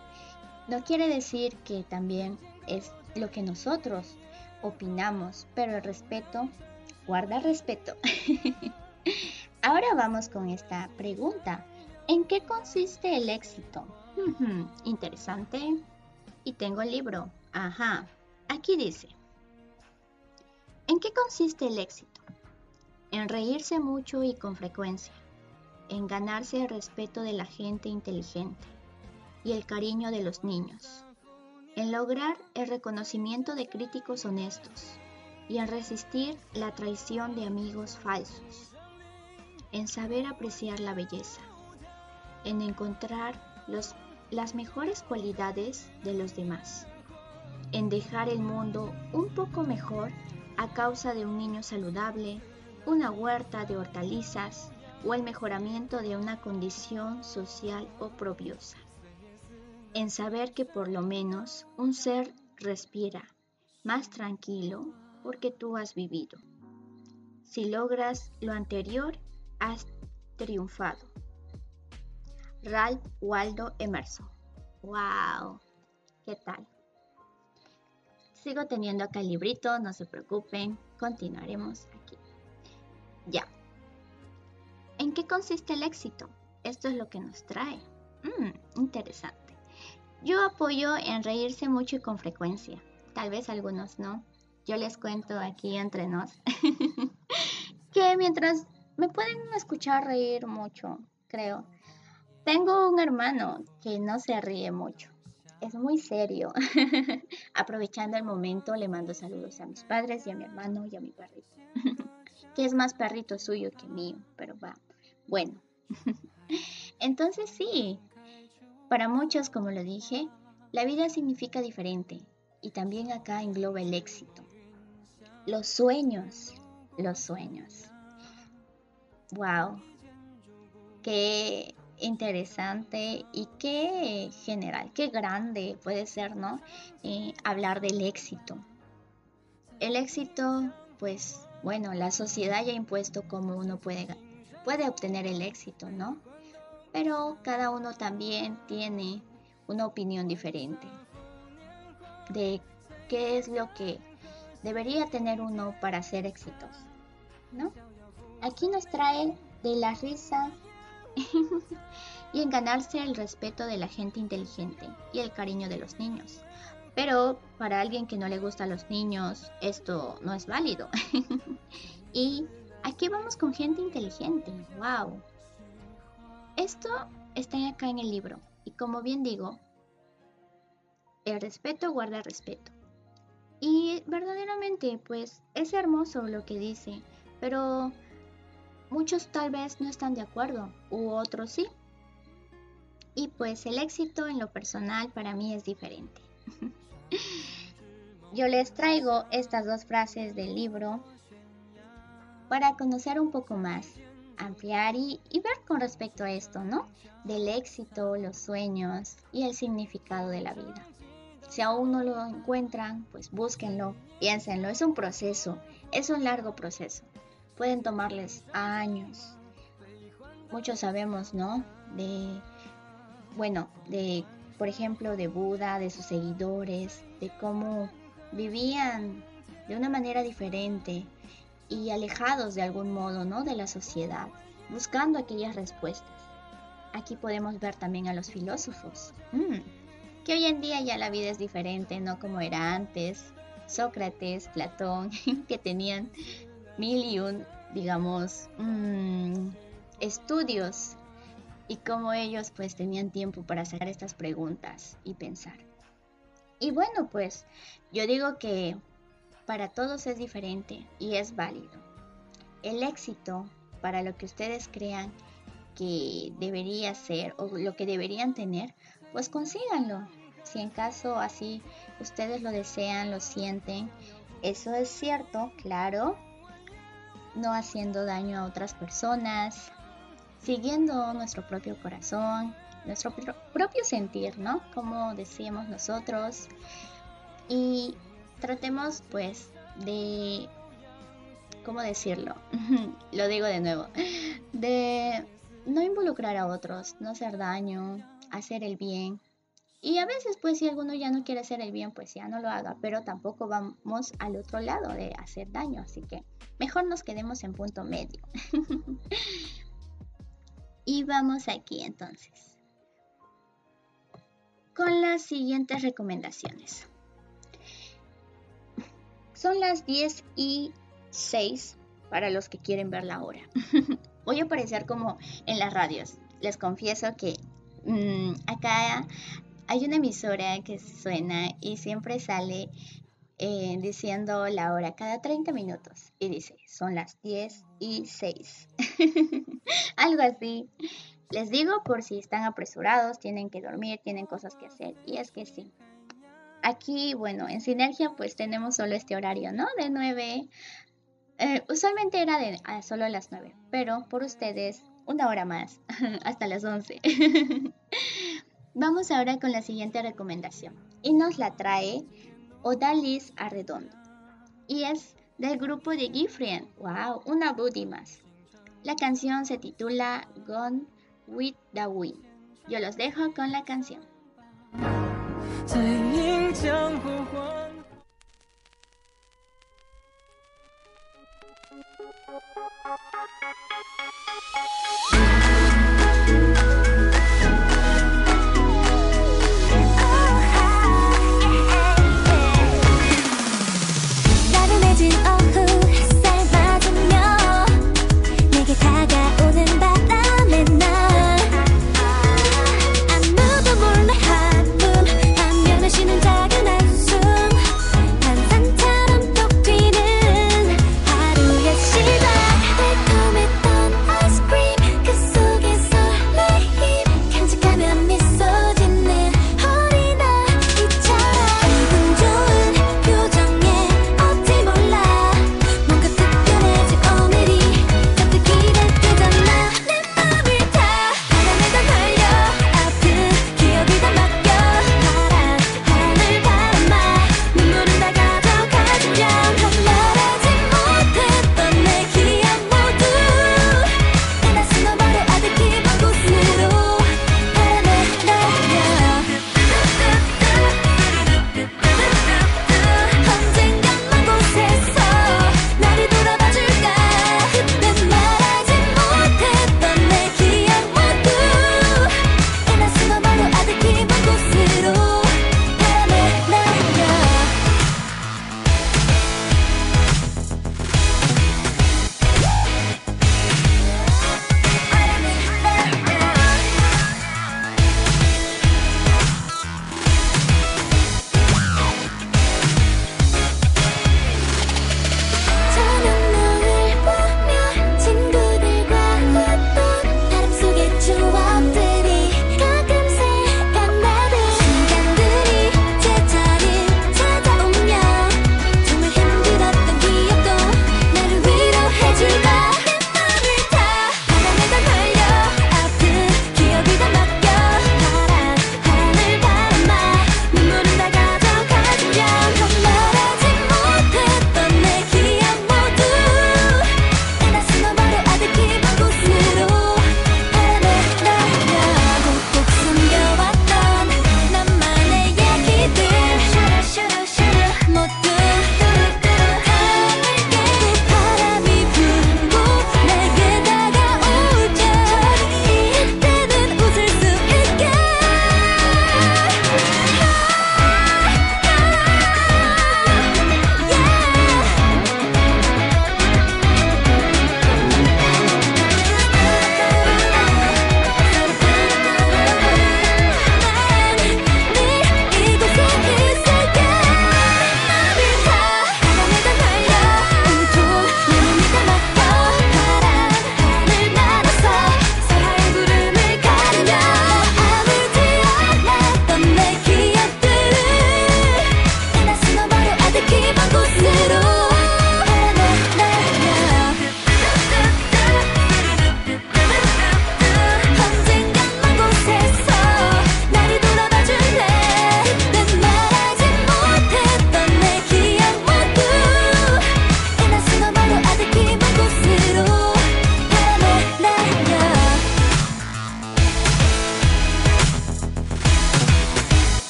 No quiere decir que también es lo que nosotros opinamos, pero el respeto guarda respeto. [laughs] Ahora vamos con esta pregunta. ¿En qué consiste el éxito? Interesante. Y tengo el libro. Ajá. Aquí dice. ¿En qué consiste el éxito? En reírse mucho y con frecuencia. En ganarse el respeto de la gente inteligente y el cariño de los niños. En lograr el reconocimiento de críticos honestos y en resistir la traición de amigos falsos. En saber apreciar la belleza. En encontrar los las mejores cualidades de los demás, en dejar el mundo un poco mejor a causa de un niño saludable, una huerta de hortalizas o el mejoramiento de una condición social oprobiosa. En saber que por lo menos un ser respira más tranquilo porque tú has vivido. Si logras lo anterior, has triunfado. Ralph Waldo Emerson. ¡Wow! ¿Qué tal? Sigo teniendo acá el librito, no se preocupen, continuaremos aquí. Ya. ¿En qué consiste el éxito? Esto es lo que nos trae. Mmm, interesante. Yo apoyo en reírse mucho y con frecuencia. Tal vez algunos no. Yo les cuento aquí entre nos [laughs] que mientras me pueden escuchar reír mucho, creo tengo un hermano que no se ríe mucho. Es muy serio. [laughs] Aprovechando el momento, le mando saludos a mis padres y a mi hermano y a mi perrito. [laughs] que es más perrito suyo que mío, pero va. Bueno. [laughs] Entonces sí, para muchos, como lo dije, la vida significa diferente y también acá engloba el éxito. Los sueños, los sueños. Wow. Qué interesante y qué general, qué grande puede ser, ¿no? Eh, hablar del éxito. El éxito, pues, bueno, la sociedad ya ha impuesto cómo uno puede, puede obtener el éxito, ¿no? Pero cada uno también tiene una opinión diferente de qué es lo que debería tener uno para ser exitoso, ¿no? Aquí nos trae de la risa [laughs] y en ganarse el respeto de la gente inteligente y el cariño de los niños. Pero para alguien que no le gusta a los niños, esto no es válido. [laughs] y Aquí vamos con gente inteligente. ¡Wow! Esto está acá en el libro. Y como bien digo, el respeto guarda respeto. Y verdaderamente, pues es hermoso lo que dice, pero muchos tal vez no están de acuerdo, u otros sí. Y pues el éxito en lo personal para mí es diferente. [laughs] Yo les traigo estas dos frases del libro para conocer un poco más, ampliar y, ver con respecto a esto, ¿no? Del éxito, los sueños y el significado de la vida. Si aún no lo encuentran, pues búsquenlo, piénsenlo, es un proceso, es un largo proceso. Pueden tomarles años. Muchos sabemos, ¿no? De, bueno, de, por ejemplo, de Buda, de sus seguidores, de cómo vivían de una manera diferente y alejados de algún modo, ¿no? De la sociedad, buscando aquellas respuestas. Aquí podemos ver también a los filósofos, mm, que hoy en día ya la vida es diferente, no como era antes. Sócrates, Platón, [laughs] que tenían mil y un, digamos, mm, estudios y cómo ellos pues tenían tiempo para sacar estas preguntas y pensar. Y bueno, pues yo digo que para todos es diferente y es válido. El éxito para lo que ustedes crean que debería ser o lo que deberían tener, pues consíganlo. Si en caso así ustedes lo desean, lo sienten, eso es cierto, claro, no haciendo daño a otras personas, siguiendo nuestro propio corazón, nuestro propio sentir, ¿no? Como decíamos nosotros. Y tratemos pues de, ¿cómo decirlo? [laughs] Lo digo de nuevo, de no involucrar a otros, no hacer daño, hacer el bien. Y a veces pues si alguno ya no quiere hacer el bien, pues ya no lo haga, pero tampoco vamos al otro lado de hacer daño, así que mejor nos quedemos en punto medio. [laughs] y vamos aquí entonces con las siguientes recomendaciones. Son las 10 y 6 para los que quieren ver la hora. [laughs] Voy a aparecer como en las radios. Les confieso que mm, acá hay una emisora que suena y siempre sale eh, diciendo la hora cada 30 minutos. Y dice, son las 10 y 6. [laughs] Algo así. Les digo por si están apresurados, tienen que dormir, tienen cosas que hacer. Y es que sí. Aquí, bueno, en Sinergia pues tenemos solo este horario, ¿no? De 9. Eh, usualmente era de solo a las 9, pero por ustedes una hora más, [laughs] hasta las 11. [laughs] Vamos ahora con la siguiente recomendación. Y nos la trae Odalis Arredondo y es del grupo de Gifrien. ¡Wow! Una booty más. La canción se titula Gone with the Wind. Yo los dejo con la canción.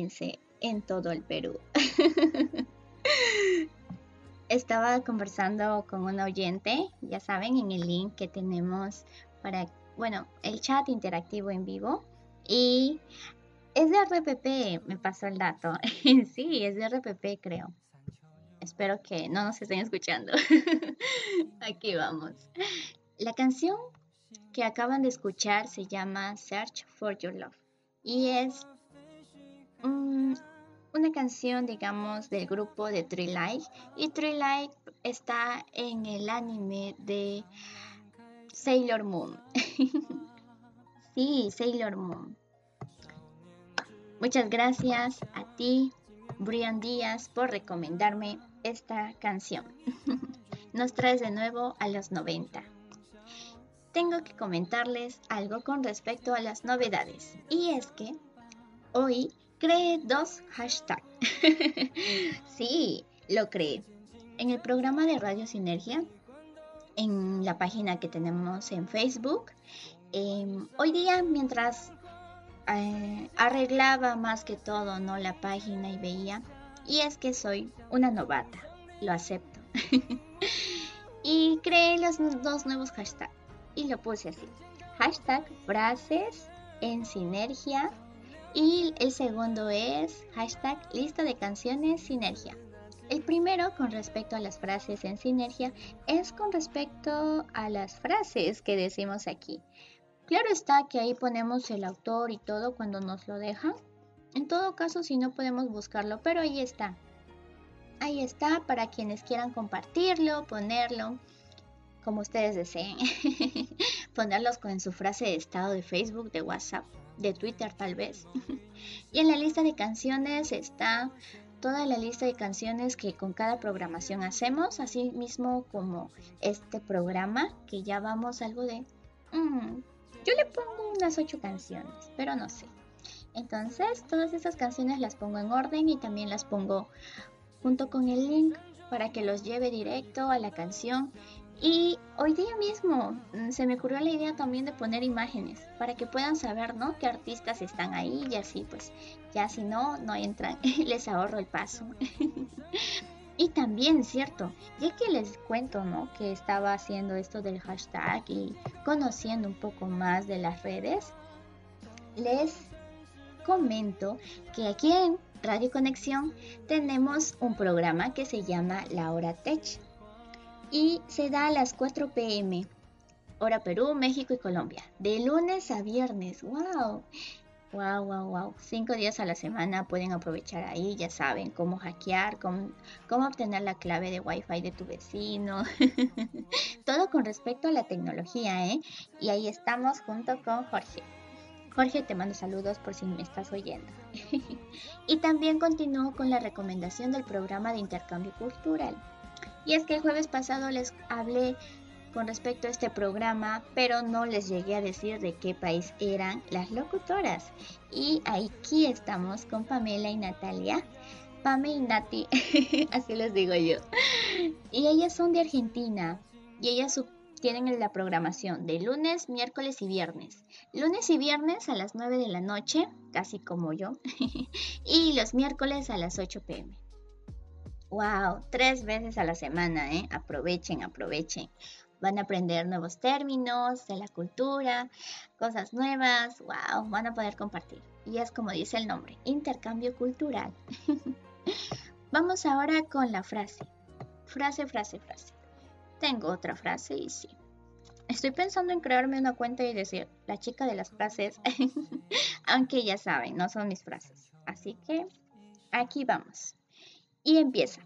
15 en todo el Perú. [laughs] Estaba conversando con un oyente, ya saben, en el link que tenemos para, bueno, el chat interactivo en vivo. Y es de RPP, me pasó el dato. [laughs] sí, es de RPP, creo. Espero que no nos estén escuchando. [laughs] Aquí vamos. La canción que acaban de escuchar se llama Search for Your Love y es mm, una canción, digamos, del grupo de Tree Light. Y Tree Light está en el anime de Sailor Moon. [laughs] sí, Sailor Moon. Muchas gracias a ti, Brian Díaz, por recomendarme esta canción. [laughs] Nos traes de nuevo a los 90 tengo que comentarles algo con respecto a las novedades. Y es que hoy creé dos hashtags. [laughs] sí, lo creé. En el programa de Radio Sinergia, en la página que tenemos en Facebook, eh, hoy día mientras eh, arreglaba más que todo no la página y veía, y es que soy una novata, lo acepto. [laughs] y creé los dos nuevos hashtags y lo puse así. Hashtag frases en sinergia. Y el segundo es hashtag lista de canciones sinergia. El primero con respecto a las frases en sinergia es con respecto a las frases que decimos aquí. Claro está que ahí ponemos el autor y todo cuando nos lo dejan. En todo caso, si no podemos buscarlo, pero ahí está. Ahí está para quienes quieran compartirlo, ponerlo como ustedes deseen. [laughs] Ponerlos en su frase de estado de Facebook, de WhatsApp, de Twitter tal vez. [laughs] y en la lista de canciones está toda la lista de canciones que con cada programación hacemos, así mismo como este programa, que ya vamos algo de... mm, yo le pongo unas ocho canciones, pero no sé. Entonces, todas esas canciones las pongo en orden y también las pongo junto con el link para que los lleve directo a la canción y hoy día mismo mm, se me ocurrió la idea también de poner imágenes para que puedan saber, ¿no? Qué artistas están ahí y así, pues ya si no, no entran, [laughs] les ahorro el paso. [laughs] y también, cierto, ya que les cuento, ¿no? Que estaba haciendo esto del hashtag y conociendo un poco más de las redes, les comento que aquí en Radio Conexión tenemos un programa que se llama La Hora Tech y se da a las 4 pm, hora Perú, México y Colombia, de lunes a viernes. ¡Wow! Wow, wow, wow. Cinco días a la semana pueden aprovechar ahí, ya saben, cómo hackear, cómo, cómo obtener la clave de Wi-Fi de tu vecino. [laughs] Todo con respecto a la tecnología, ¿eh? Y ahí estamos junto con Jorge. Jorge, te mando saludos por si me estás oyendo. [laughs] y también continúo con la recomendación del programa de intercambio cultural. Y es que el jueves pasado les hablé con respecto a este programa, pero no les llegué a decir de qué país eran las locutoras. Y aquí estamos con Pamela y Natalia. Pame y Nati, [laughs] así les digo yo. Y ellas son de Argentina y ellas tienen la programación de lunes, miércoles y viernes. Lunes y viernes a las 9 de la noche, casi como yo, [laughs] y los miércoles a las 8 pm. Wow, tres veces a la semana, ¿eh? Aprovechen, aprovechen van a aprender nuevos términos de la cultura, cosas nuevas, wow, van a poder compartir. Y es como dice el nombre, intercambio cultural. [laughs] Vamos ahora con la frase. Frase, frase, frase. Tengo otra frase y sí. Estoy pensando en crearme una cuenta y decir la chica de las frases, [laughs] aunque ya saben, no son mis frases. Así que aquí vamos. Y empieza.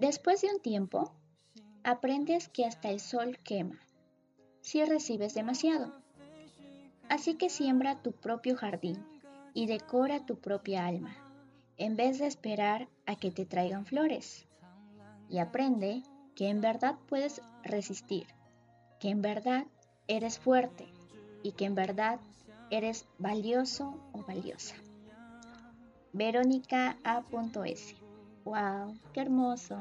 Después de un tiempo, aprendes que hasta el sol quema si recibes demasiado. Así que siembra tu propio jardín y decora tu propia alma, en vez de esperar a que te traigan flores. Y aprende que en verdad puedes resistir, que en verdad eres fuerte y que en verdad eres valioso o valiosa. Verónica A.S. ¡Wow! ¡Qué hermoso!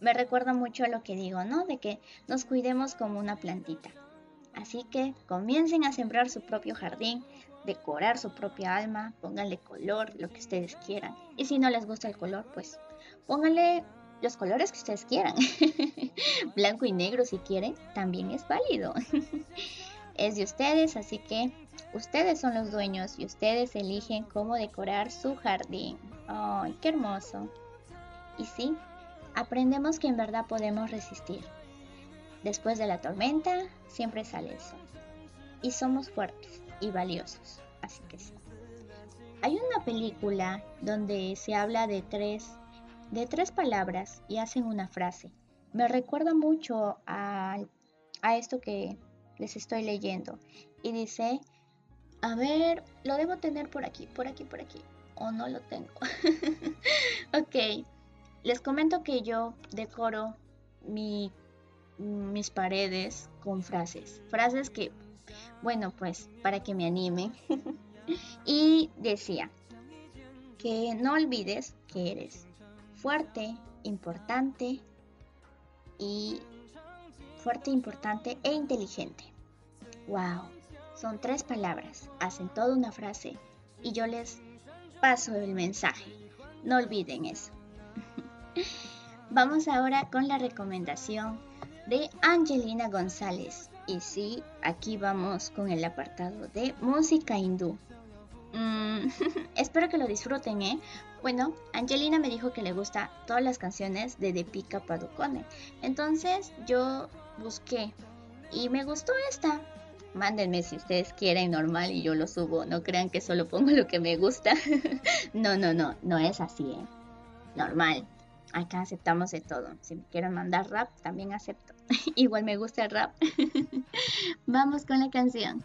me recuerda mucho a lo que digo, ¿no? De que nos cuidemos como una plantita. Así que comiencen a sembrar su propio jardín, decorar su propia alma, pónganle color, lo que ustedes quieran. Y si no les gusta el color, pues pónganle los colores que ustedes quieran. [laughs] Blanco y negro si quieren, también es válido. [laughs] es de ustedes, así que ustedes son los dueños y ustedes eligen cómo decorar su jardín. ¡Ay, qué hermoso! Y sí, aprendemos que en verdad podemos resistir. Después de la tormenta siempre sale el sol. Y somos fuertes y valiosos. Así que sí. Hay una película donde se habla de tres, de tres palabras y hacen una frase. Me recuerda mucho a, a esto que les estoy leyendo. Y dice, a ver, lo debo tener por aquí, por aquí, por aquí. O no lo tengo. [laughs] ok. Les comento que yo decoro mis paredes con frases. Frases que, bueno, pues para que me animen. [laughs] y decía que no olvides que eres fuerte, importante y fuerte, importante e inteligente. Wow, son tres palabras, hacen toda una frase y yo les paso el mensaje. No olviden eso. [laughs] Vamos ahora con la recomendación de Angelina González. Y sí, aquí vamos con el apartado de música hindú. Mm, [laughs] espero que lo disfruten, ¿eh? Bueno, Angelina me dijo que le gusta todas las canciones de Deepika Padukone. Entonces yo busqué y me gustó esta. Mándenme si ustedes quieren normal y yo lo subo. No crean que solo pongo [laughs] lo que me gusta. [laughs] no, no, no, no es así, ¿eh? Normal. Acá aceptamos de todo. Si me quieren mandar rap, también acepto. [laughs] Igual me gusta el rap. Vamos con la canción.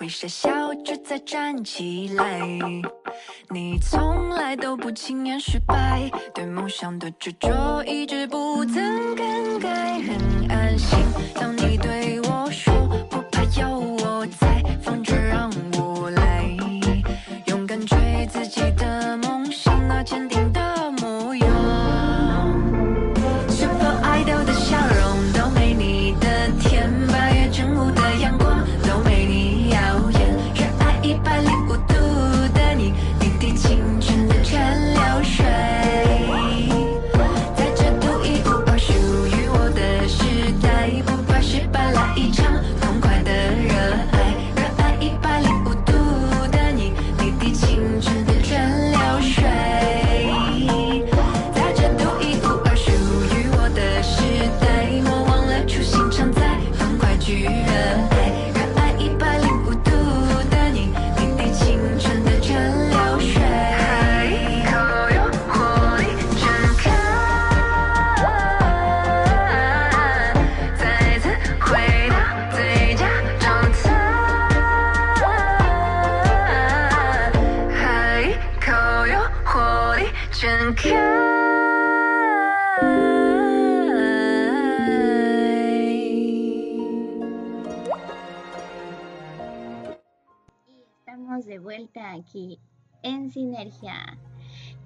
会傻笑着再站起来，你从来都不轻言失败，对梦想的执着一直不曾更改，很安心。当你对我说不怕有。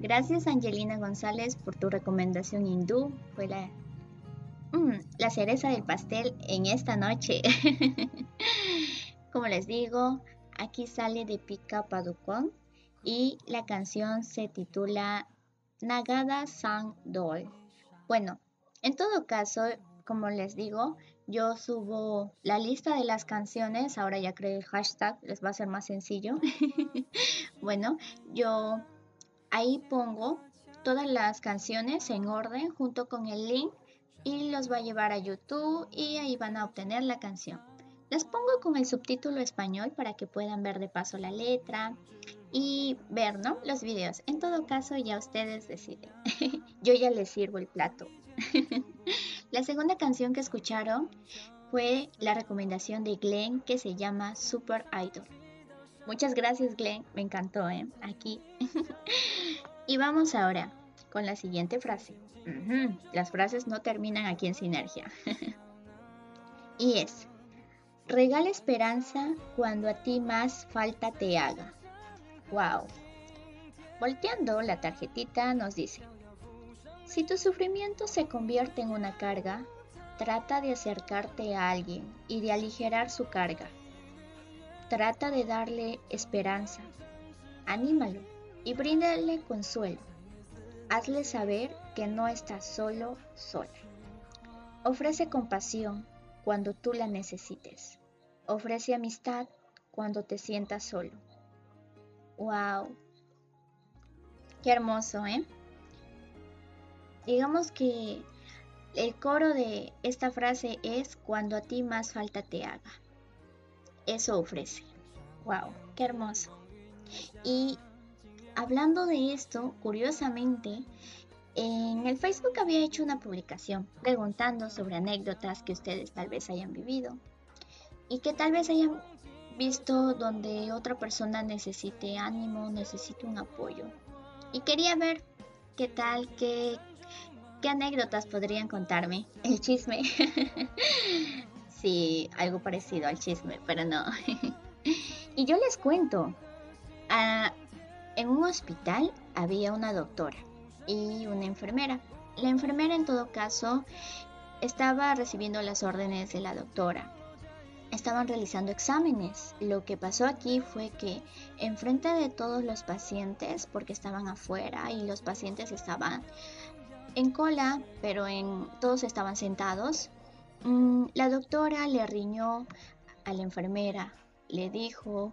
Gracias Angelina González por tu recomendación hindú. Fue la, mm, la cereza del pastel en esta noche. [laughs] Como les digo, aquí sale de Pika Padukone y la canción se titula Nagada Sang Dol. Bueno, en todo caso, como les digo, yo subo la lista de las canciones, ahora ya creo el hashtag, les va a ser más sencillo. [laughs] bueno, yo ahí pongo todas las canciones en orden junto con el link y los va a llevar a YouTube y ahí van a obtener la canción. Las pongo con el subtítulo español para que puedan ver de paso la letra y ver, ¿no? Los videos. En todo caso, ya ustedes deciden. [laughs] Yo ya les sirvo el plato. [laughs] la segunda canción que escucharon fue la recomendación de Glenn que se llama Super Idol. Muchas gracias Glenn, me encantó, ¿eh? Aquí. [laughs] y vamos ahora con la siguiente frase. Las frases no terminan aquí en sinergia. [laughs] y es, regala esperanza cuando a ti más falta te haga. Wow. Volteando la tarjetita nos dice, si tu sufrimiento se convierte en una carga, trata de acercarte a alguien y de aligerar su carga. Trata de darle esperanza, anímalo y bríndale consuelo. Hazle saber que no estás solo, sola. Ofrece compasión cuando tú la necesites. Ofrece amistad cuando te sientas solo. ¡Wow! Qué hermoso, ¿eh? Digamos que el coro de esta frase es cuando a ti más falta te haga. Eso ofrece. ¡Wow! ¡Qué hermoso! Y hablando de esto, curiosamente, en el Facebook había hecho una publicación preguntando sobre anécdotas que ustedes tal vez hayan vivido y que tal vez hayan visto donde otra persona necesite ánimo, necesite un apoyo. Y quería ver qué tal, qué, ¿Qué anécdotas podrían contarme? El chisme. [laughs] sí, algo parecido al chisme, pero no. [laughs] y yo les cuento. Ah, en un hospital había una doctora y una enfermera. La enfermera en todo caso estaba recibiendo las órdenes de la doctora. Estaban realizando exámenes. Lo que pasó aquí fue que enfrente de todos los pacientes, porque estaban afuera y los pacientes estaban en cola, pero en todos estaban sentados. Mm, la doctora le riñó a la enfermera, le dijo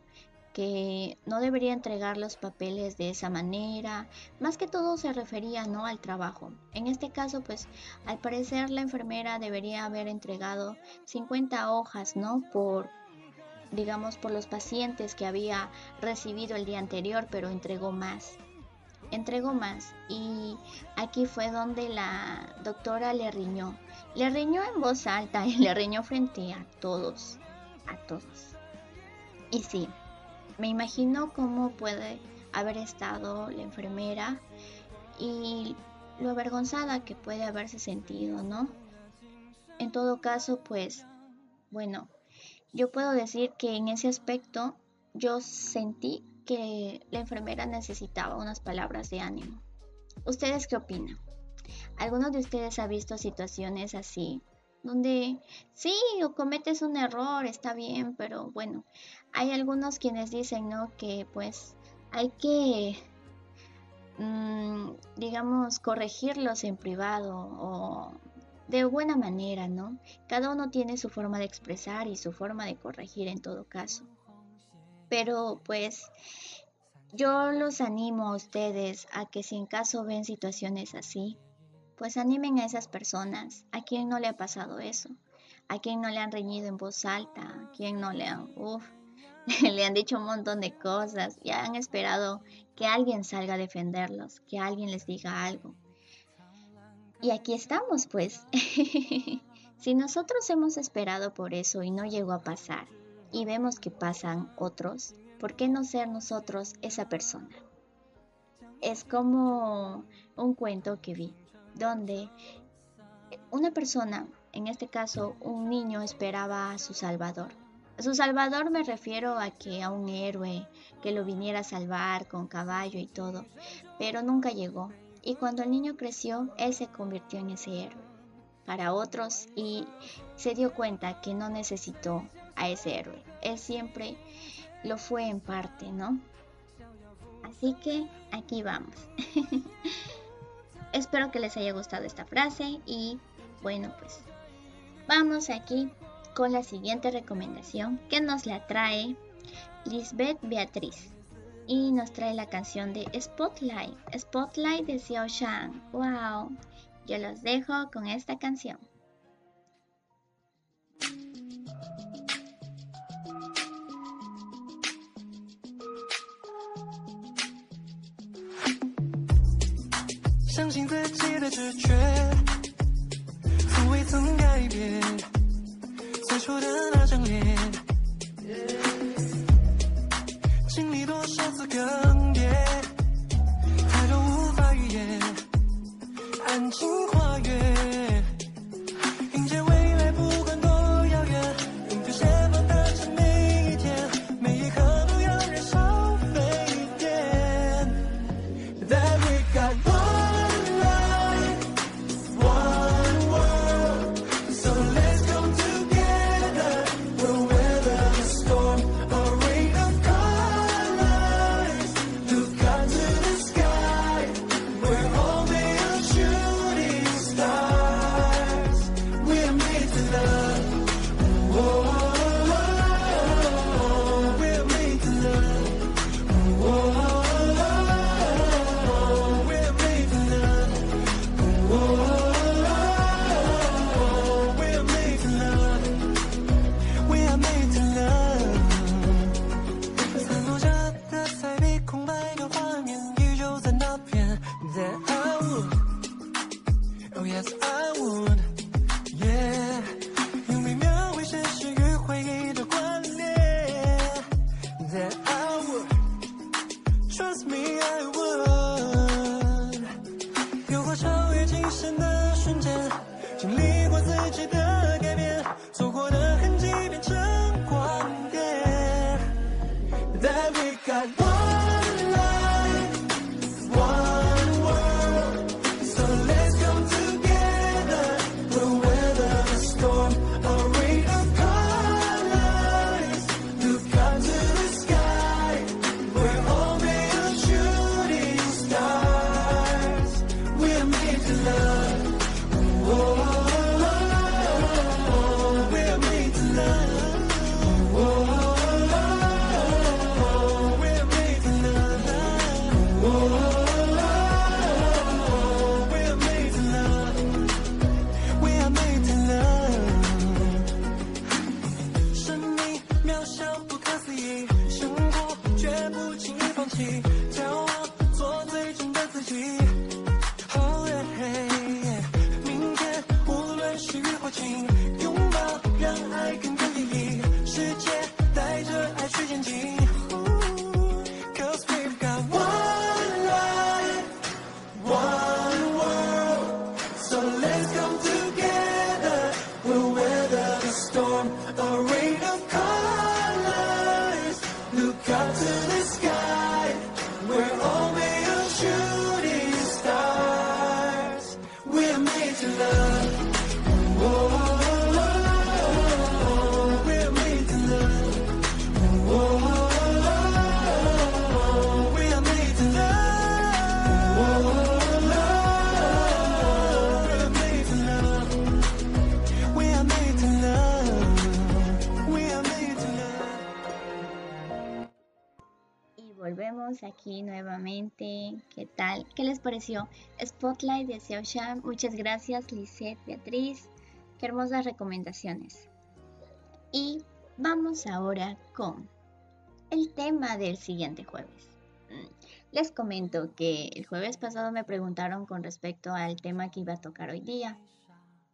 que no debería entregar los papeles de esa manera, más que todo se refería no al trabajo. En este caso, pues al parecer la enfermera debería haber entregado 50 hojas, ¿no? Por digamos por los pacientes que había recibido el día anterior, pero entregó más entregó más y aquí fue donde la doctora le riñó. Le riñó en voz alta y le riñó frente a todos, a todos. Y sí, me imagino cómo puede haber estado la enfermera y lo avergonzada que puede haberse sentido, ¿no? En todo caso, pues, bueno, yo puedo decir que en ese aspecto yo sentí la enfermera necesitaba unas palabras de ánimo. ¿Ustedes qué opinan? ¿Algunos de ustedes ha visto situaciones así? Donde sí, o cometes un error, está bien, pero bueno, hay algunos quienes dicen, ¿no? Que pues hay que, mm, digamos, corregirlos en privado o de buena manera, ¿no? Cada uno tiene su forma de expresar y su forma de corregir en todo caso. Pero pues yo los animo a ustedes a que si en caso ven situaciones así, pues animen a esas personas. ¿A quien no le ha pasado eso? ¿A quien no le han reñido en voz alta? ¿A quien no le han, uff, [laughs] le han dicho un montón de cosas y han esperado que alguien salga a defenderlos, que alguien les diga algo? Y aquí estamos, pues. [laughs] si nosotros hemos esperado por eso y no llegó a pasar, y vemos que pasan otros, ¿por qué no ser nosotros esa persona? Es como un cuento que vi, donde una persona, en este caso un niño, esperaba a su salvador. A su salvador me refiero a que a un héroe que lo viniera a salvar con caballo y todo, pero nunca llegó. Y cuando el niño creció, él se convirtió en ese héroe para otros y se dio cuenta que no necesitó a ese héroe. él siempre lo fue en parte, ¿no? Así que aquí vamos. [laughs] Espero que les haya gustado esta frase y bueno, pues vamos aquí con la siguiente recomendación que nos la trae Lisbeth Beatriz y nos trae la canción de Spotlight, Spotlight de Xiao Shang. Wow, yo los dejo con esta canción. 相信自己的直觉从未曾改变最初的那张脸经历多少次更迭 nuevamente. ¿Qué tal? ¿Qué les pareció? Spotlight de Xiao Sham. Muchas gracias, Lisette, Beatriz. Qué hermosas recomendaciones. Y vamos ahora con el tema del siguiente jueves. Mm, les comento que el jueves pasado me preguntaron con respecto al tema que iba a tocar hoy día.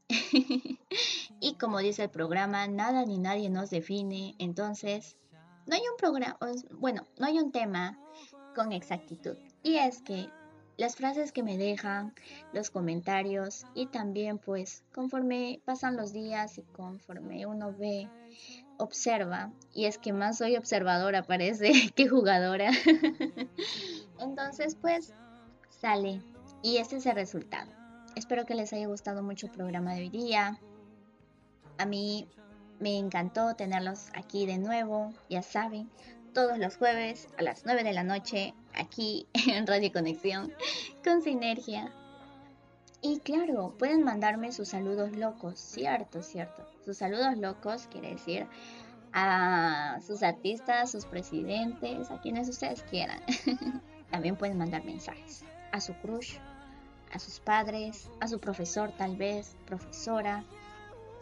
[laughs] y como dice el programa, nada ni nadie nos define, entonces no hay un programa, bueno, no hay un tema con exactitud. Y es que las frases que me dejan, los comentarios y también pues conforme pasan los días y conforme uno ve, observa, y es que más soy observadora parece [laughs] que jugadora, [laughs] entonces pues sale y este es el resultado. Espero que les haya gustado mucho el programa de hoy día. A mí me encantó tenerlos aquí de nuevo, ya saben, todos los jueves a las 9 de la noche, aquí [laughs] en Radio Conexión, con Sinergia. Y claro, pueden mandarme sus saludos locos, cierto, cierto. Sus saludos locos quiere decir a sus artistas, sus presidentes, a quienes ustedes quieran. [laughs] También pueden mandar mensajes a su crush, a sus padres, a su profesor tal vez, profesora,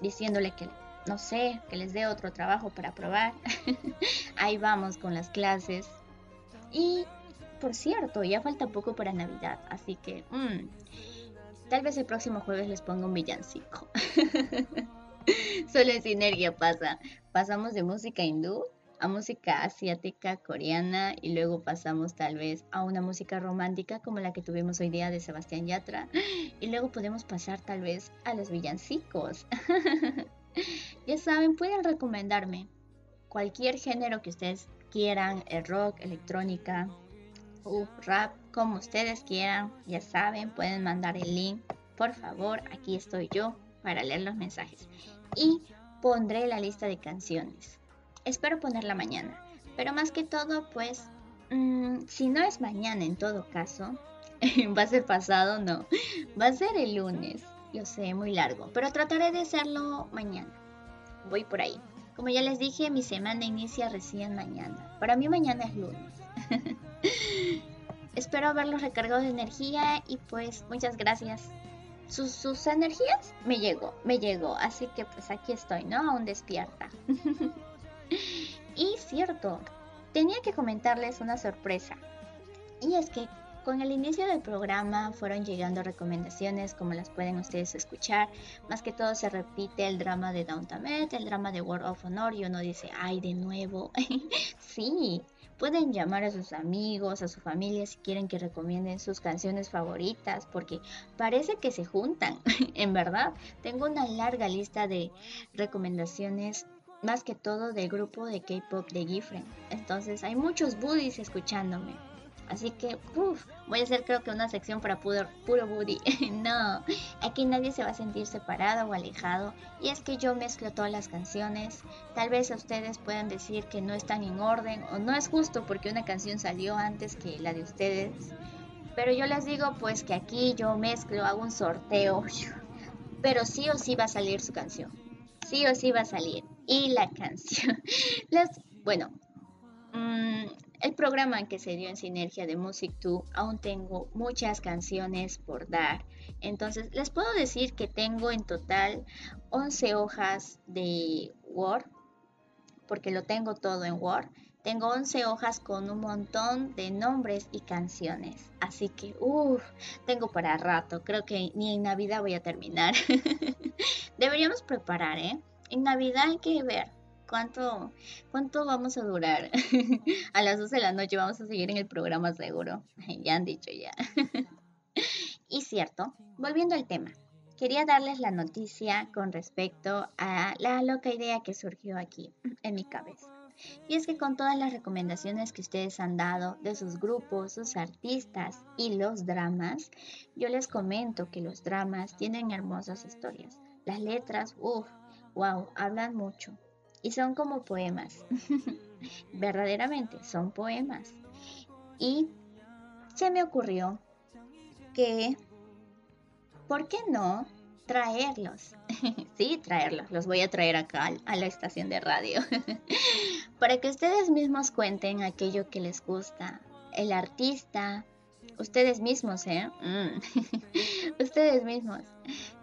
diciéndole que no sé, que les dé otro trabajo para probar. [laughs] Ahí vamos con las clases. Y por cierto, ya falta poco para Navidad, así que mm, tal vez el próximo jueves les ponga un villancico. [laughs] Solo en sinergia pasa. Pasamos de música hindú a música asiática, coreana y luego pasamos tal vez a una música romántica como la que tuvimos hoy día de Sebastián Yatra [gasps] y luego podemos pasar tal vez a los villancicos. [laughs] ya saben, pueden recomendarme cualquier género que ustedes quieran, el rock, electrónica, uh, rap, como ustedes quieran, ya saben, pueden mandar el link. Por favor, aquí estoy yo para leer los mensajes. Y pondré la lista de canciones. Espero ponerla mañana. Pero más que todo, pues, mmm, si no es mañana en todo caso, [laughs] va a ser pasado, no. Va a ser el lunes. Lo sé, muy largo. Pero trataré de hacerlo mañana. Voy por ahí. Como ya les dije, mi semana inicia recién mañana. Para mí mañana es lunes. [laughs] Espero haberlos recargado de energía y pues muchas gracias. Sus, sus energías me llegó, me llegó. Así que pues aquí estoy, ¿no? Aún despierta. [laughs] y cierto, tenía que comentarles una sorpresa. Y es que con el inicio del programa fueron llegando recomendaciones como las pueden ustedes escuchar. Más que todo se repite el drama de Downtown el drama de World of Honor y uno dice, ay, de nuevo. [laughs] sí, pueden llamar a sus amigos, a su familia si quieren que recomienden sus canciones favoritas porque parece que se juntan. [laughs] en verdad, tengo una larga lista de recomendaciones más que todo del grupo de K-pop de Gifren. Entonces hay muchos buddies escuchándome. Así que, uff, voy a hacer creo que una sección para puro, puro Woody. [laughs] no, aquí nadie se va a sentir separado o alejado. Y es que yo mezclo todas las canciones. Tal vez a ustedes puedan decir que no están en orden o no es justo porque una canción salió antes que la de ustedes. Pero yo les digo pues que aquí yo mezclo, hago un sorteo. [laughs] Pero sí o sí va a salir su canción. Sí o sí va a salir. Y la canción. [laughs] Las, bueno, mmm, el programa que se dio en Sinergia de Music 2 aún tengo muchas canciones por dar. Entonces les puedo decir que tengo en total 11 hojas de Word, porque lo tengo todo en Word. Tengo 11 hojas con un montón de nombres y canciones. Así que, uff, tengo para rato. Creo que ni en Navidad voy a terminar. [laughs] Deberíamos preparar, ¿eh? En Navidad hay que ver ¿Cuánto, ¿Cuánto vamos a durar? [laughs] a las 12 de la noche vamos a seguir en el programa seguro. [laughs] ya han dicho ya. [laughs] y cierto, volviendo al tema, quería darles la noticia con respecto a la loca idea que surgió aquí en mi cabeza. Y es que con todas las recomendaciones que ustedes han dado de sus grupos, sus artistas y los dramas, yo les comento que los dramas tienen hermosas historias. Las letras, uff, wow, hablan mucho y son como poemas. [laughs] Verdaderamente son poemas. Y se me ocurrió que, ¿por qué no traerlos? [laughs] sí, traerlos. Los voy a traer acá a la estación de radio. [laughs] Para que ustedes mismos cuenten aquello que les gusta. El artista, ustedes mismos, ¿eh? Mm. ustedes mismos.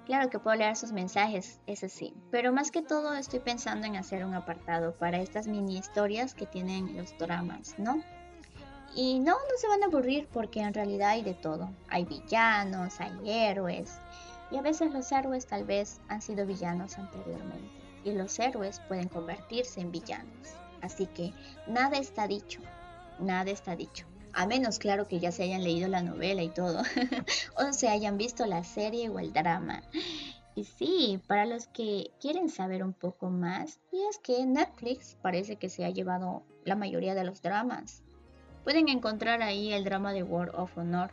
Claro que puedo leer sus mensajes, eso sí, pero más que todo estoy pensando en hacer un apartado para estas mini historias que tienen los dramas, ¿no? Y no, no se van a aburrir porque en realidad hay de todo. Hay villanos, hay héroes. Y a veces los héroes tal vez han sido villanos anteriormente. Y los héroes pueden convertirse en villanos. Así que nada está dicho. Nada está dicho a menos claro que ya se hayan leído la novela y todo, [laughs] o se hayan visto la serie o el drama. Y sí, para los que quieren saber un poco más, y es que Netflix parece que se ha llevado la mayoría de los dramas. Pueden encontrar ahí el drama de World of Honor,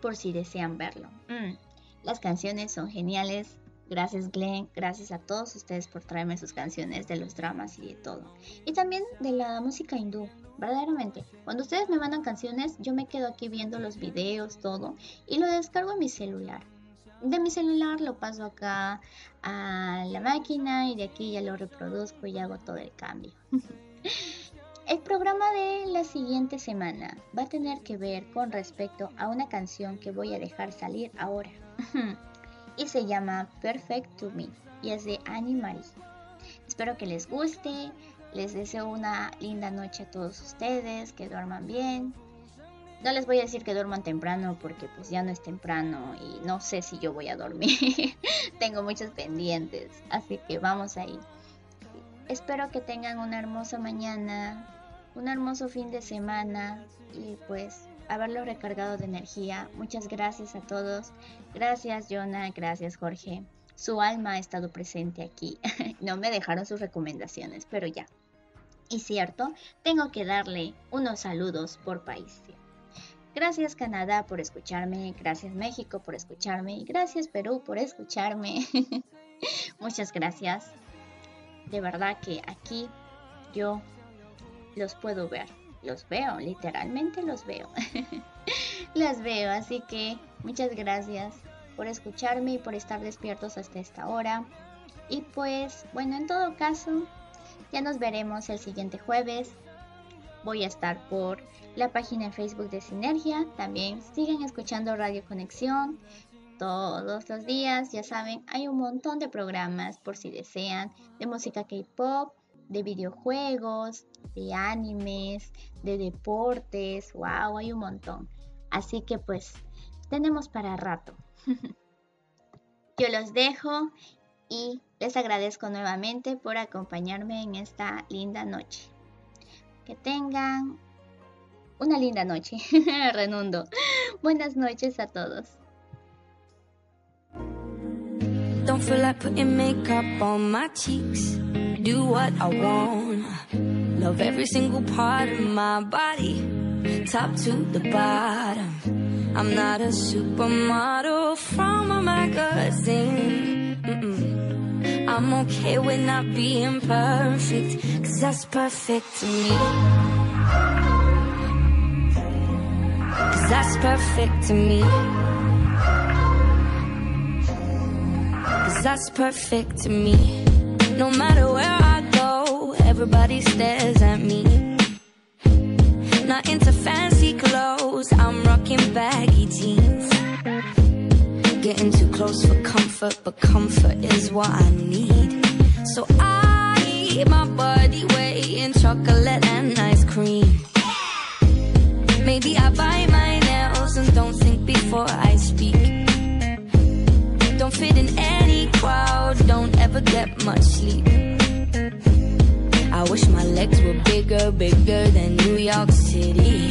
por si desean verlo. Mm, Las canciones son geniales. Gracias Glenn, gracias a todos ustedes por traerme sus canciones de los dramas y de todo. Y también de la música hindú, verdaderamente. Cuando ustedes me mandan canciones, yo me quedo aquí viendo los videos, todo, y lo descargo en mi celular. De mi celular lo paso acá a la máquina y de aquí ya lo reproduzco y hago todo el cambio. [laughs] El programa de la siguiente semana va a tener que ver con respecto a una canción que voy a dejar salir ahora. [laughs] y se llama Perfect to Me y es de Annie Marie. Espero que les guste. Les deseo una linda noche a todos ustedes, que duerman bien. No les voy a decir que duerman temprano porque pues ya no es temprano y no sé si yo voy a dormir. [laughs] Tengo muchos pendientes, así que vamos ahí. Espero que tengan una hermosa mañana, un hermoso fin de semana y pues haberlo recargado de energía. Muchas gracias a todos. Gracias Jonah, gracias Jorge. Su alma ha estado presente aquí. [laughs] no me dejaron sus recomendaciones, pero ya. Y cierto, tengo que darle unos saludos por país. Gracias Canadá por escucharme, gracias México por escucharme y gracias Perú por escucharme. [laughs] Muchas gracias. De verdad que aquí yo los puedo ver. Los veo, literalmente los veo. [laughs] Las veo, así que muchas gracias por escucharme y por estar despiertos hasta esta hora. Y pues, bueno, en todo caso, ya nos veremos el siguiente jueves. Voy a estar por la página en Facebook de Sinergia. También sigan escuchando Radio Conexión todos los días. Ya saben, hay un montón de programas por si desean de música K-pop, de videojuegos, de animes, de deportes. Wow, hay un montón. Así que pues tenemos para rato. [laughs] Yo los dejo y les agradezco nuevamente por acompañarme en esta linda noche. Que tengan una linda noche. [laughs] Renundo. Buenas noches a todos. Don't feel like putting makeup on my cheeks. Do what I want. Love every single part of my body, top to the bottom. I'm not a supermodel from a magazine. Mm-mm. I'm okay with not being perfect, cause that's perfect to me. Cause that's perfect to me. Cause that's perfect to me. No matter where I go, everybody stares at me. Not into fancy clothes, I'm rocking baggy jeans. Getting too close for comfort, but comfort is what I need. So I eat my body weight in chocolate and ice cream. Maybe I bite my nails and don't think before I speak. Don't fit in crowd, don't ever get much sleep. I wish my legs were bigger, bigger than New York City.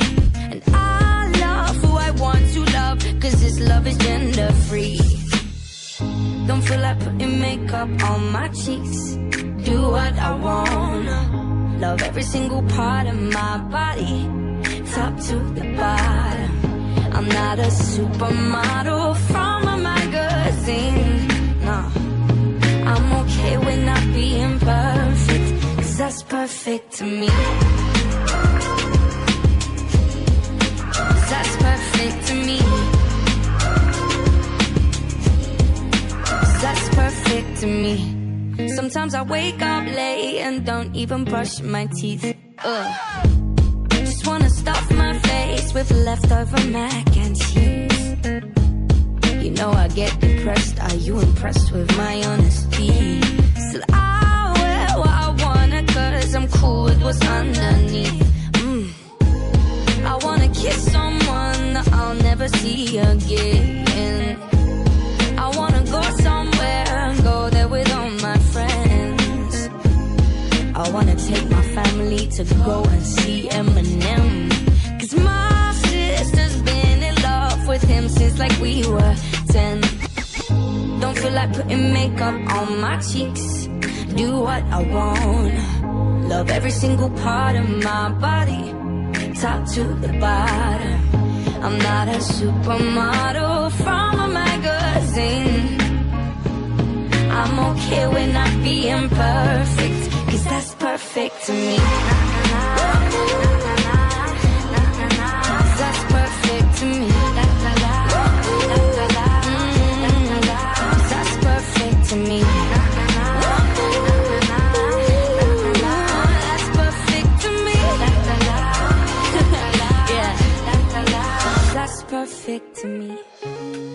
And I love who I want to love, cause this love is gender free. Don't feel like putting makeup on my cheeks. Do what I wanna. Love every single part of my body, top to the bottom. I'm not a supermodel from a magazine. No, I'm okay with not being perfect, cause that's perfect to me. that's perfect to me. that's perfect to me. Sometimes I wake up late and don't even brush my teeth. Ugh. Just wanna stuff my face with leftover mac and cheese. Know I get depressed. Are you impressed with my honesty? Still, I wear what I wanna, cause I'm cool with what's underneath. Mm. I wanna kiss someone that I'll never see again. I wanna go somewhere and go there with all my friends. I wanna take my family to go and see Eminem. Cause my sister's been in love with him since like we were 10. Don't feel feel like putting makeup on my cheeks. Do what I want. Love every single part of my body. Top to the bottom. I'm not a supermodel from a magazine. I'm okay with not being perfect. Cause that's perfect to me. Perfect to me.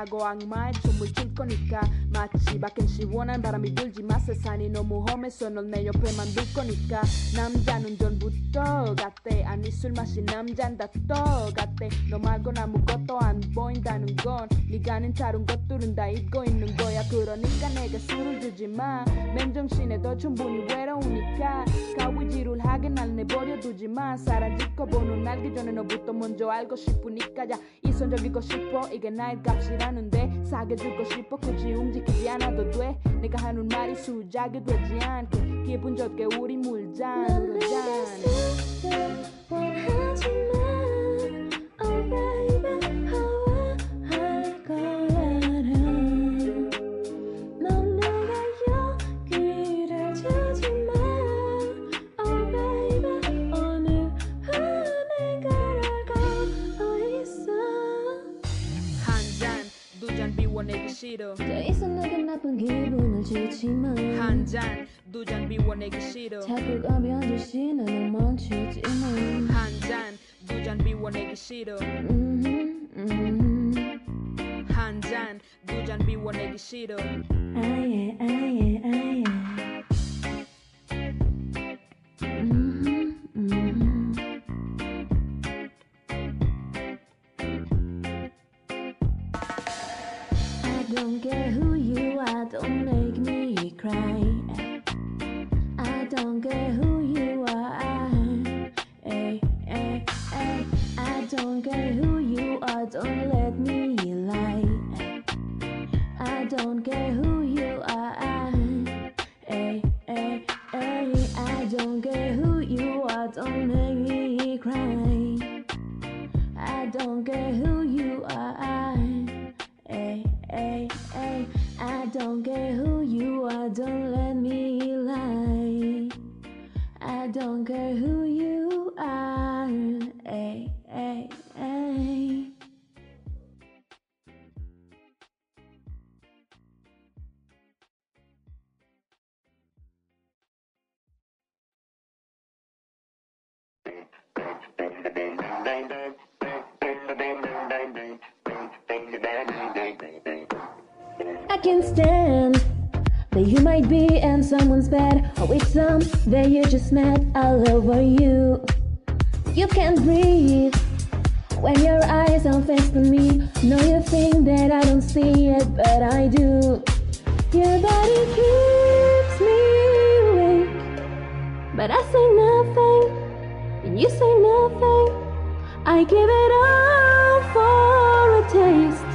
헛소리를 하고 악마의 춤을 출 거니까 마치 밖엔 시원한 바람이 불지 마 세상이 너무 험해서 널 내 옆에만 둘 거니까 남자는 전부터 같대 아니 술 마신 남잔 다 똑같대. 너 말곤 아무것도 안 보인다는 건 네가 아는 다른 것들은 다 잊고 있는 거야. 그러니까 내가 술을 주지 마. 맨정신에 더 충분히 외로우니까. 가위질을 하게 날 내버려 두지 마. 사라질거 보는 알기 전에 너부터 먼저 알고 싶으니까 야 이성적이고 싶어. 이게 나의 값이라는데 사귀어주고 싶어. 굳이 움직이지 않아도 돼. 내가 하는 말이 수작이 되지 않게. 기분 좋게 우리 물잔으로 잔 싫어 더 이상 내게 나쁜 기분을 주지마 한잔 두 잔 비워내기 싫어 자꾸 가벼워지시 나는 멈추지마 한잔 두 잔 비워내기 싫어 음, 음. 한잔 두 잔 비워내기 싫어 아예 아예 아예 음, 음. Don't care who you are, don't make me cry. I don't care who you are. Hey, hey, hey. I don't care who you are, don't let me lie. I don't care who you are. Hey, hey, hey. I don't care who you are, don't make me cry. I don't care who you are. Hey, I don't care who you are, don't let me lie. I don't care who you are. Bang, bang, bang, bang, bang, bang, bang, bang, bang. Can't stand that you might be in someone's bed or with some that you just met all over you. You can't breathe when your eyes are fixed on me. No, you think that I don't see it, but I do. Your body keeps me awake but I say nothing, and You say nothing. I give it all for a taste.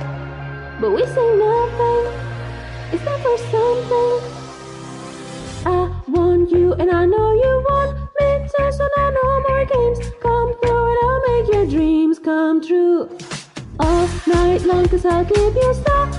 But we say nothing. For something? I want you and I know you want me too, so now no more games. Come through and I'll make your dreams come true. All night long, cause I'll give you star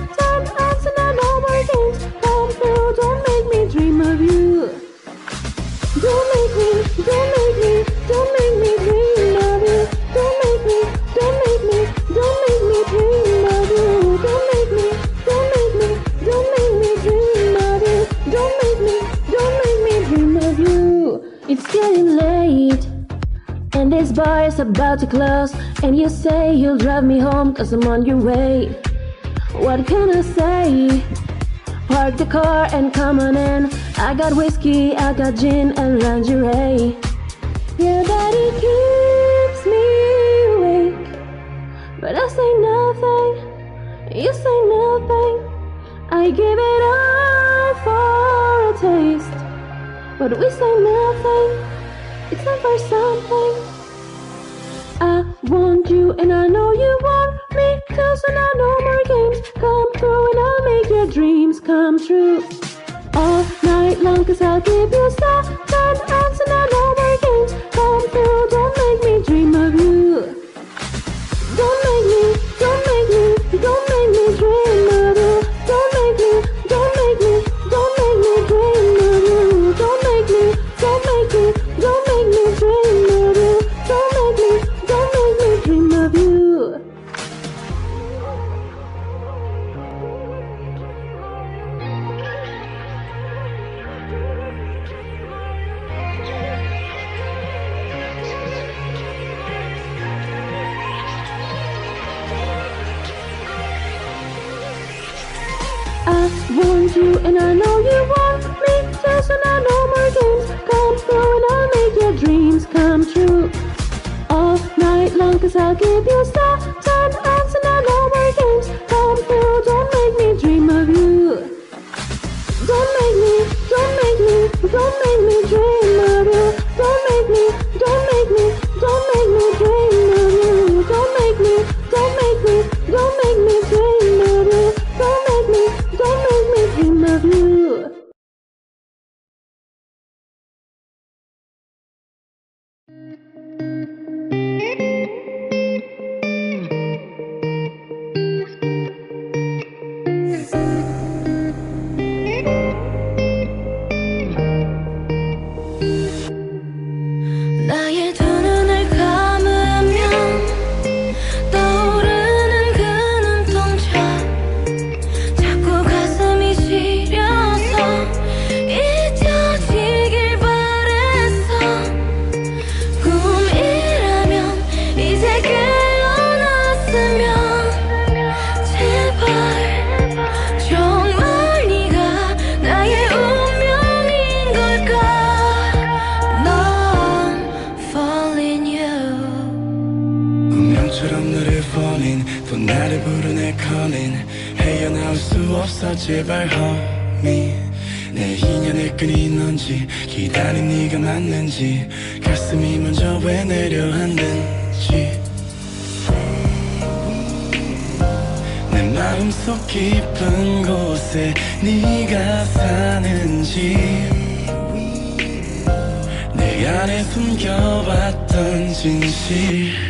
It's getting late. And this bar is about to close. And you say you'll drive me home cause I'm on your way. What can I say? Park the car and come on in. I got whiskey, I got gin and lingerie. Your body keeps me awake. But I say nothing, you say nothing. I give it all for a taste. But we say nothing, it's for something. I want you and I know you want me too, so now no more games. Come through and I'll make your dreams come true. All night long, cause I'll give you time and now no more cause I'll give you star time and so now no more games. Come through, don't make me dream of you. Don't make me, don't make me, don't make me dream 수 없어 제발 homie 내 인연의 끈이 넌지 기다린 네가 맞는지 가슴이 먼저 왜 내려앉는지. 내 마음속 깊은 곳에 네가 사는지. 내 안에 숨겨왔던 진실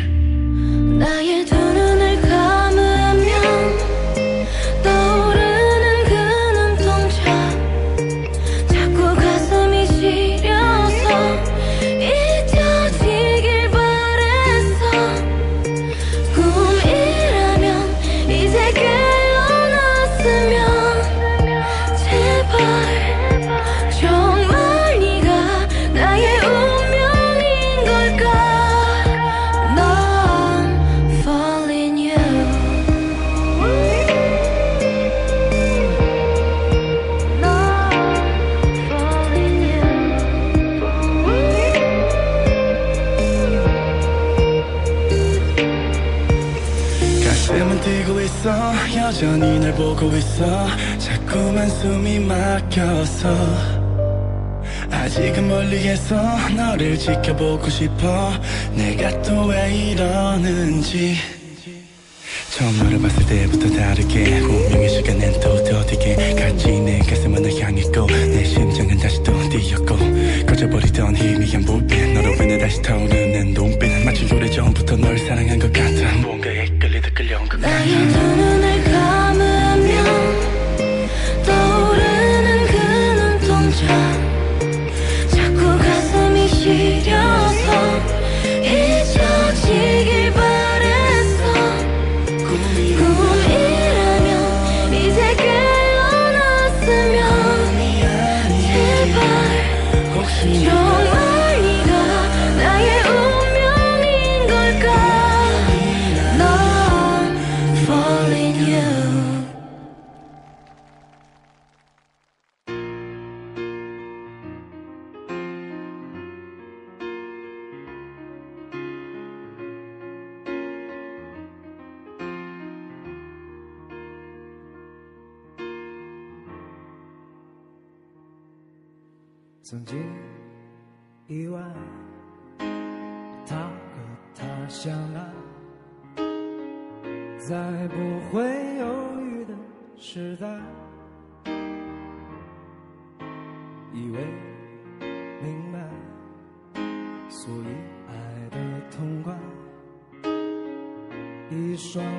보고 있어. 자꾸만 숨이 막혀서. 아직은 멀리에서 너를 지켜보고 싶어. 내가 또 왜 이러는지. 처음 너를 봤을 때부터 다르게 운명의 시간엔 또 더디게 같이 내 가슴은 널 향했고 내 심장은 다시 또 뛰었고 꺼져버리던 희미한 불빛 너로 인해 다시 타오르는 눈빛 마치 오래 전부터 널 사랑한 것 같아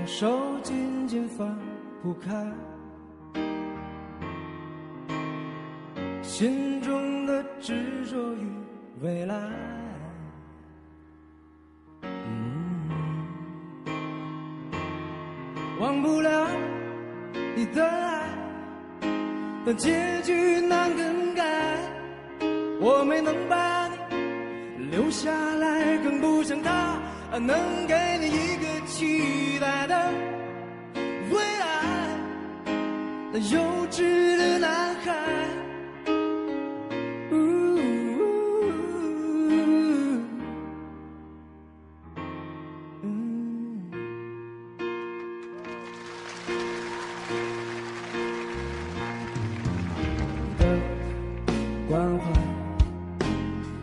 手紧紧放不开。心中的执着与未来。嗯忘不了你的爱，但结局难更改。我没能把你留下来，更不像他能给你一个期待的未来。那幼稚的男孩。的关怀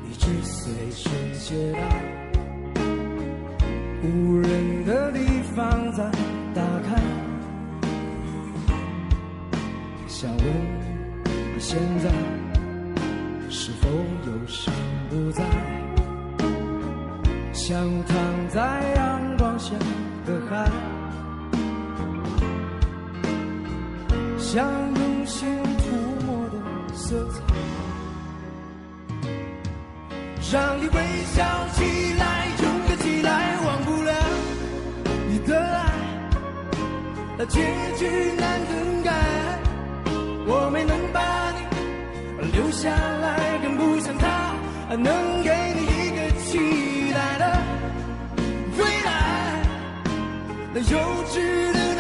一直随身携带，无人的地方再打开。想问你现在是否有心不在？像躺在阳光下的海，像用心涂抹的色彩，让你微笑起来，那结局难更改。我没能把你留下来，更不像他能给你一个期待的未来。那幼稚的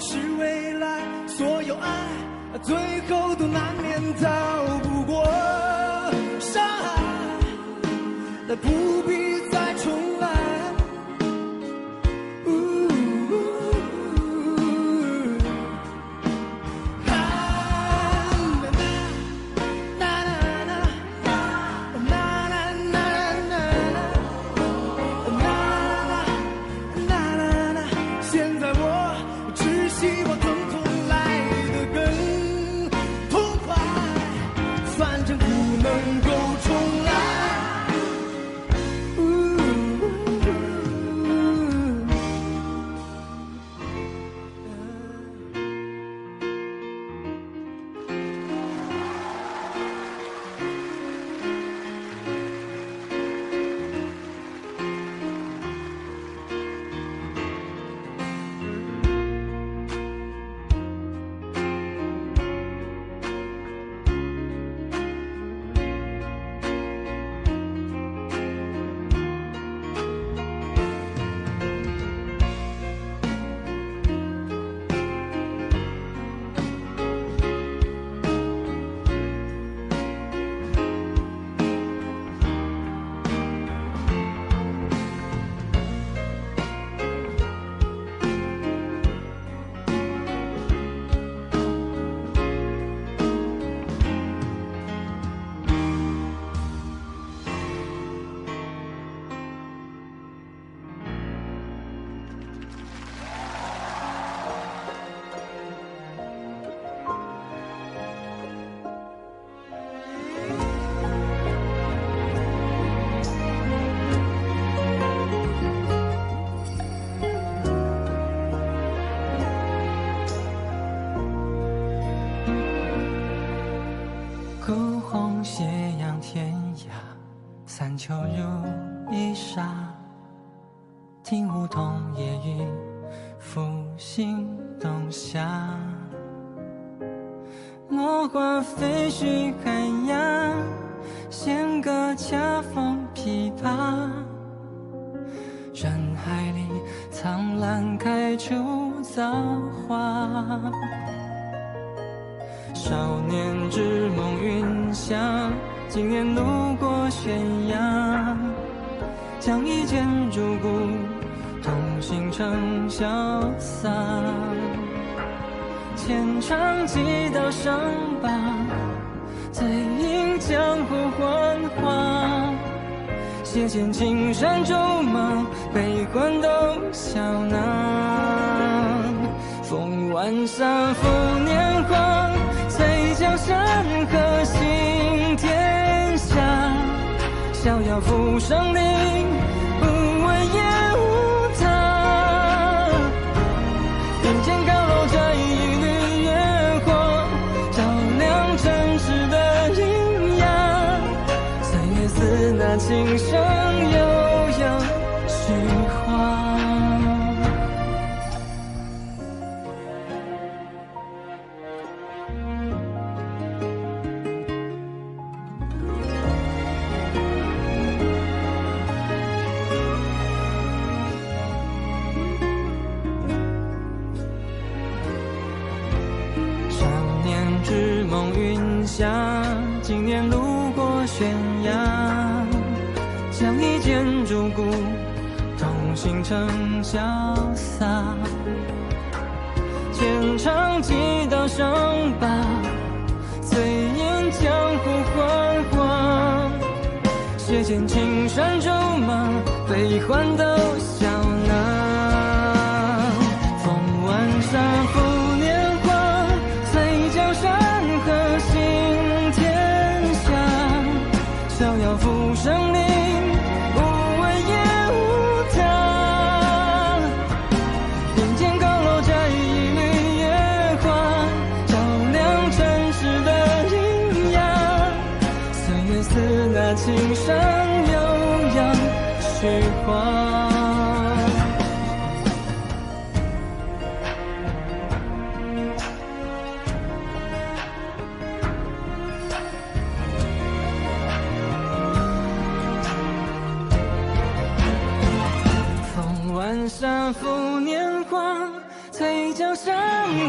是未来，所有爱最后都难免逃不过伤害。但不必孤鸿斜阳天涯，三秋如一沙。听梧桐夜雨，复兴冬夏。落花飞絮寒鸦，弦歌恰逢琵琶。人海里，苍兰开出造化。少年之梦云霞，今年路过悬崖，将一剑入骨，同心成潇洒。浅尝几道伤疤，醉饮江湖幻化。斜剑青山竹马，悲欢都笑纳。风晚沙拂年华，山河行天下逍遥浮生灵成潇洒，浅尝几道伤疤，醉饮江湖繁华，谁见青山竹马，悲欢。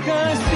cause